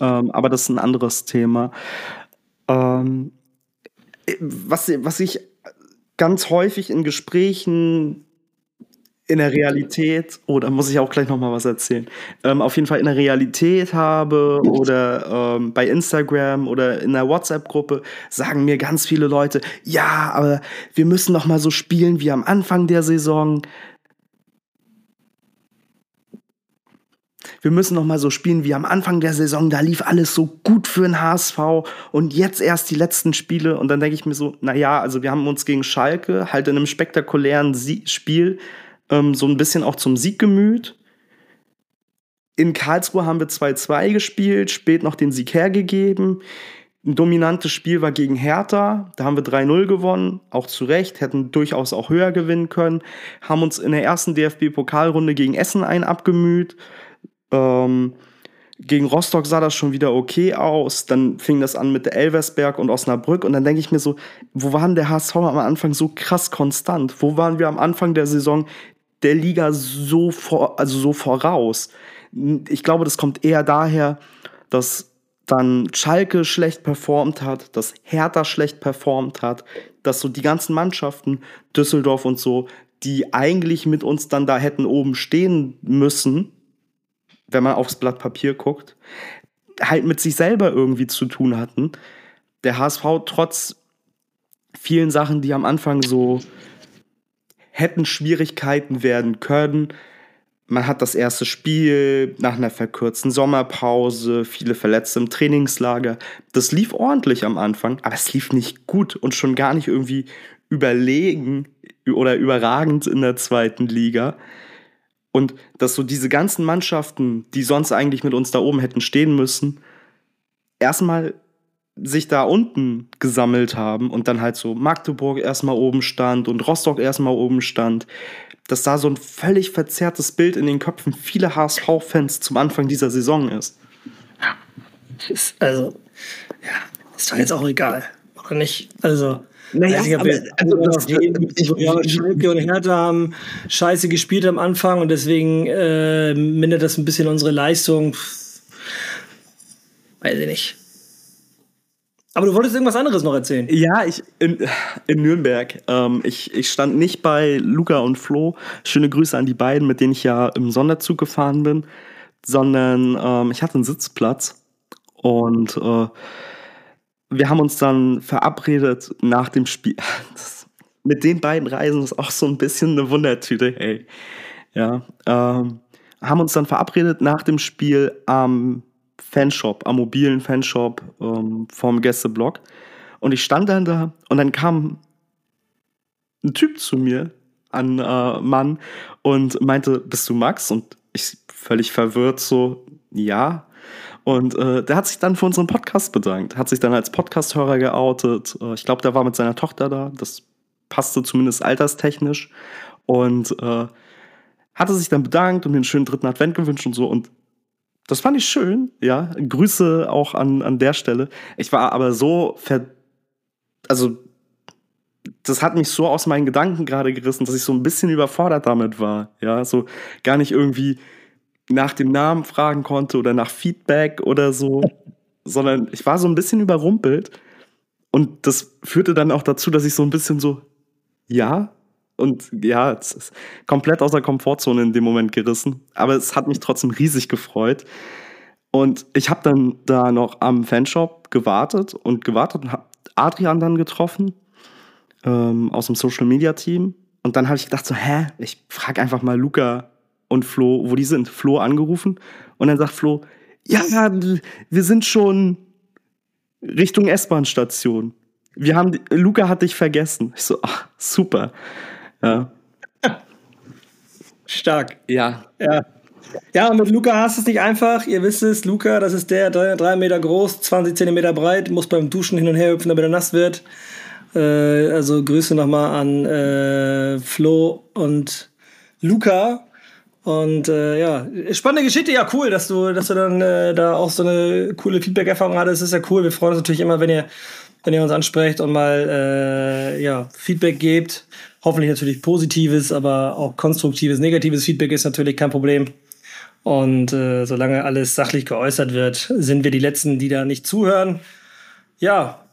Ähm, aber das ist ein anderes Thema. Ähm, was, was ich ganz häufig in Gesprächen in der Realität, oder oh, muss ich auch gleich noch mal was erzählen, ähm, auf jeden Fall in der Realität habe oder ähm, bei Instagram oder in der WhatsApp-Gruppe, sagen mir ganz viele Leute, ja, aber wir müssen noch mal so spielen wie am Anfang der Saison. Wir müssen noch mal so spielen wie am Anfang der Saison. Da lief alles so gut für den HSV und jetzt erst die letzten Spiele. Und dann denke ich mir so, na ja, also wir haben uns gegen Schalke halt in einem spektakulären Sie Spiel ähm, so ein bisschen auch zum Sieg gemüht. In Karlsruhe haben wir 2-2 gespielt, spät noch den Sieg hergegeben. Ein dominantes Spiel war gegen Hertha, da haben wir 3-0 gewonnen, auch zu Recht, hätten durchaus auch höher gewinnen können. Haben uns in der ersten DFB-Pokalrunde gegen Essen ein abgemüht. Ähm, gegen Rostock sah das schon wieder okay aus. Dann fing das an mit der Elversberg und Osnabrück. Und dann denke ich mir so, wo waren der HSV am Anfang so krass konstant? Wo waren wir am Anfang der Saison der Liga so, vor, also so voraus. Ich glaube, das kommt eher daher, dass dann Schalke schlecht performt hat, dass Hertha schlecht performt hat, dass so die ganzen Mannschaften, Düsseldorf und so, die eigentlich mit uns dann da hätten oben stehen müssen, wenn man aufs Blatt Papier guckt, halt mit sich selber irgendwie zu tun hatten. Der HSV trotz vielen Sachen, die am Anfang so hätten Schwierigkeiten werden können. Man hat das erste Spiel nach einer verkürzten Sommerpause, viele Verletzte im Trainingslager. Das lief ordentlich am Anfang, aber es lief nicht gut und schon gar nicht irgendwie überlegen oder überragend in der zweiten Liga. Und dass so diese ganzen Mannschaften, die sonst eigentlich mit uns da oben hätten stehen müssen, erstmal sich da unten gesammelt haben und dann halt so Magdeburg erstmal oben stand und Rostock erstmal oben stand, dass da so ein völlig verzerrtes Bild in den Köpfen vieler HSV-Fans zum Anfang dieser Saison ist. Ja, ist also, ja, ist doch jetzt auch egal, oder nicht? Also, naja, also, aber, also das, ja, Schalke und Hertha haben scheiße gespielt am Anfang und deswegen äh, mindert das ein bisschen unsere Leistung. Weiß ich nicht. Aber du wolltest irgendwas anderes noch erzählen. Ja, ich in, in Nürnberg. Ähm, ich, ich stand nicht bei Luca und Flo. Schöne Grüße an die beiden, mit denen ich ja im Sonderzug gefahren bin, sondern ähm, ich hatte einen Sitzplatz und äh, wir haben uns dann verabredet nach dem Spiel. *laughs* Das, mit den beiden Reisen ist auch so ein bisschen eine Wundertüte, hey. Ja, ähm, haben uns dann verabredet nach dem Spiel am Fanshop, am mobilen Fanshop ähm, vom Gästeblock. Und ich stand dann da und dann kam ein Typ zu mir, an äh, Mann und meinte, bist du Max? Und ich völlig verwirrt so, ja. Und äh, der hat sich dann für unseren Podcast bedankt, hat sich dann als Podcast-Hörer geoutet. Äh, ich glaube, der war mit seiner Tochter da. Das passte zumindest alterstechnisch. Und äh, hatte sich dann bedankt und mir einen schönen dritten Advent gewünscht und so. Und das fand ich schön, ja. Grüße auch an, an der Stelle. Ich war aber so ver. Also, das hat mich so aus meinen Gedanken gerade gerissen, dass ich so ein bisschen überfordert damit war. Ja, so gar nicht irgendwie nach dem Namen fragen konnte oder nach Feedback oder so, *laughs* sondern ich war so ein bisschen überrumpelt. Und das führte dann auch dazu, dass ich so ein bisschen so, ja, und ja, es ist komplett aus der Komfortzone in dem Moment gerissen. Aber es hat mich trotzdem riesig gefreut. Und ich habe dann da noch am Fanshop gewartet und gewartet und habe Adrian dann getroffen ähm, aus dem Social Media Team. Und dann habe ich gedacht so, hä, ich frage einfach mal Luca und Flo, wo die sind. Flo angerufen und dann sagt Flo, ja, wir sind schon Richtung S-Bahn-Station. Wir haben, Luca hat dich vergessen. Ich so, ach, super. Ja. *laughs* Stark. Ja. Ja. Ja, mit Luca hast du es nicht einfach. Ihr wisst es, Luca, das ist der, drei Meter groß, 20 Zentimeter breit, muss beim Duschen hin und her hüpfen, damit er nass wird. Äh, also Grüße nochmal an äh, Flo und Luca. Und äh, ja, spannende Geschichte, ja cool, dass du, dass du dann äh, da auch so eine coole Feedback-Erfahrung hattest. Das ist ja cool. Wir freuen uns natürlich immer, wenn ihr, wenn ihr uns ansprecht und mal äh, ja, Feedback gebt. Hoffentlich natürlich positives, aber auch konstruktives, negatives Feedback ist natürlich kein Problem. Und äh, solange alles sachlich geäußert wird, sind wir die Letzten, die da nicht zuhören. Ja,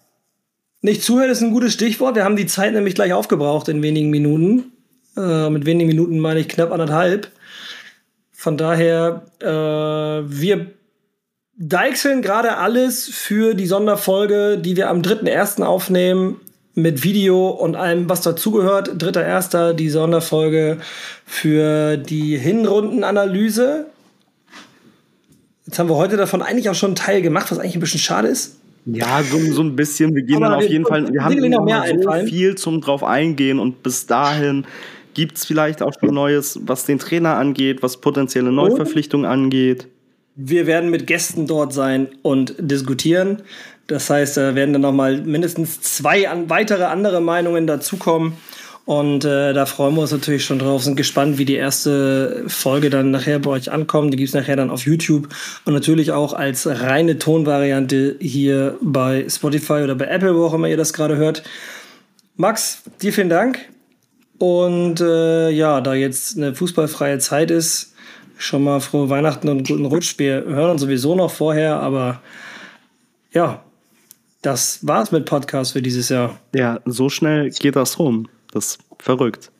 nicht zuhören ist ein gutes Stichwort. Wir haben die Zeit nämlich gleich aufgebraucht in wenigen Minuten. Äh, mit wenigen Minuten meine ich knapp anderthalb. Von daher, äh, wir deichseln gerade alles für die Sonderfolge, die wir am 3.1. aufnehmen, mit Video und allem, was dazugehört. 3.1. die Sonderfolge für die Hinrundenanalyse. Jetzt haben wir heute davon eigentlich auch schon einen Teil gemacht, was eigentlich ein bisschen schade ist. Ja, so, so ein bisschen. Wir gehen Aber dann auf jeden Fall, wir haben noch mehr so viel zum drauf eingehen und bis dahin Gibt es vielleicht auch schon Neues, was den Trainer angeht, was potenzielle Neuverpflichtungen angeht? Wir werden mit Gästen dort sein und diskutieren. Das heißt, da werden dann nochmal mindestens zwei weitere andere Meinungen dazukommen. Und äh, da freuen wir uns natürlich schon drauf, sind gespannt, wie die erste Folge dann nachher bei euch ankommt. Die gibt es nachher dann auf YouTube und natürlich auch als reine Tonvariante hier bei Spotify oder bei Apple, wo auch immer ihr das gerade hört. Max, dir vielen Dank. Und äh, ja, da jetzt eine fußballfreie Zeit ist, schon mal frohe Weihnachten und guten Rutsch. Wir hören uns sowieso noch vorher, aber ja, das war's mit Podcast für dieses Jahr. Ja, so schnell geht das rum. Das ist verrückt.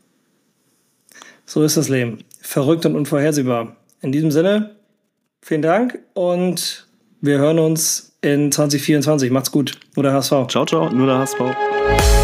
So ist das Leben. Verrückt und unvorhersehbar. In diesem Sinne, vielen Dank und wir hören uns in 2024. Macht's gut. Nur der HSV. Ciao, ciao. Nur der HSV.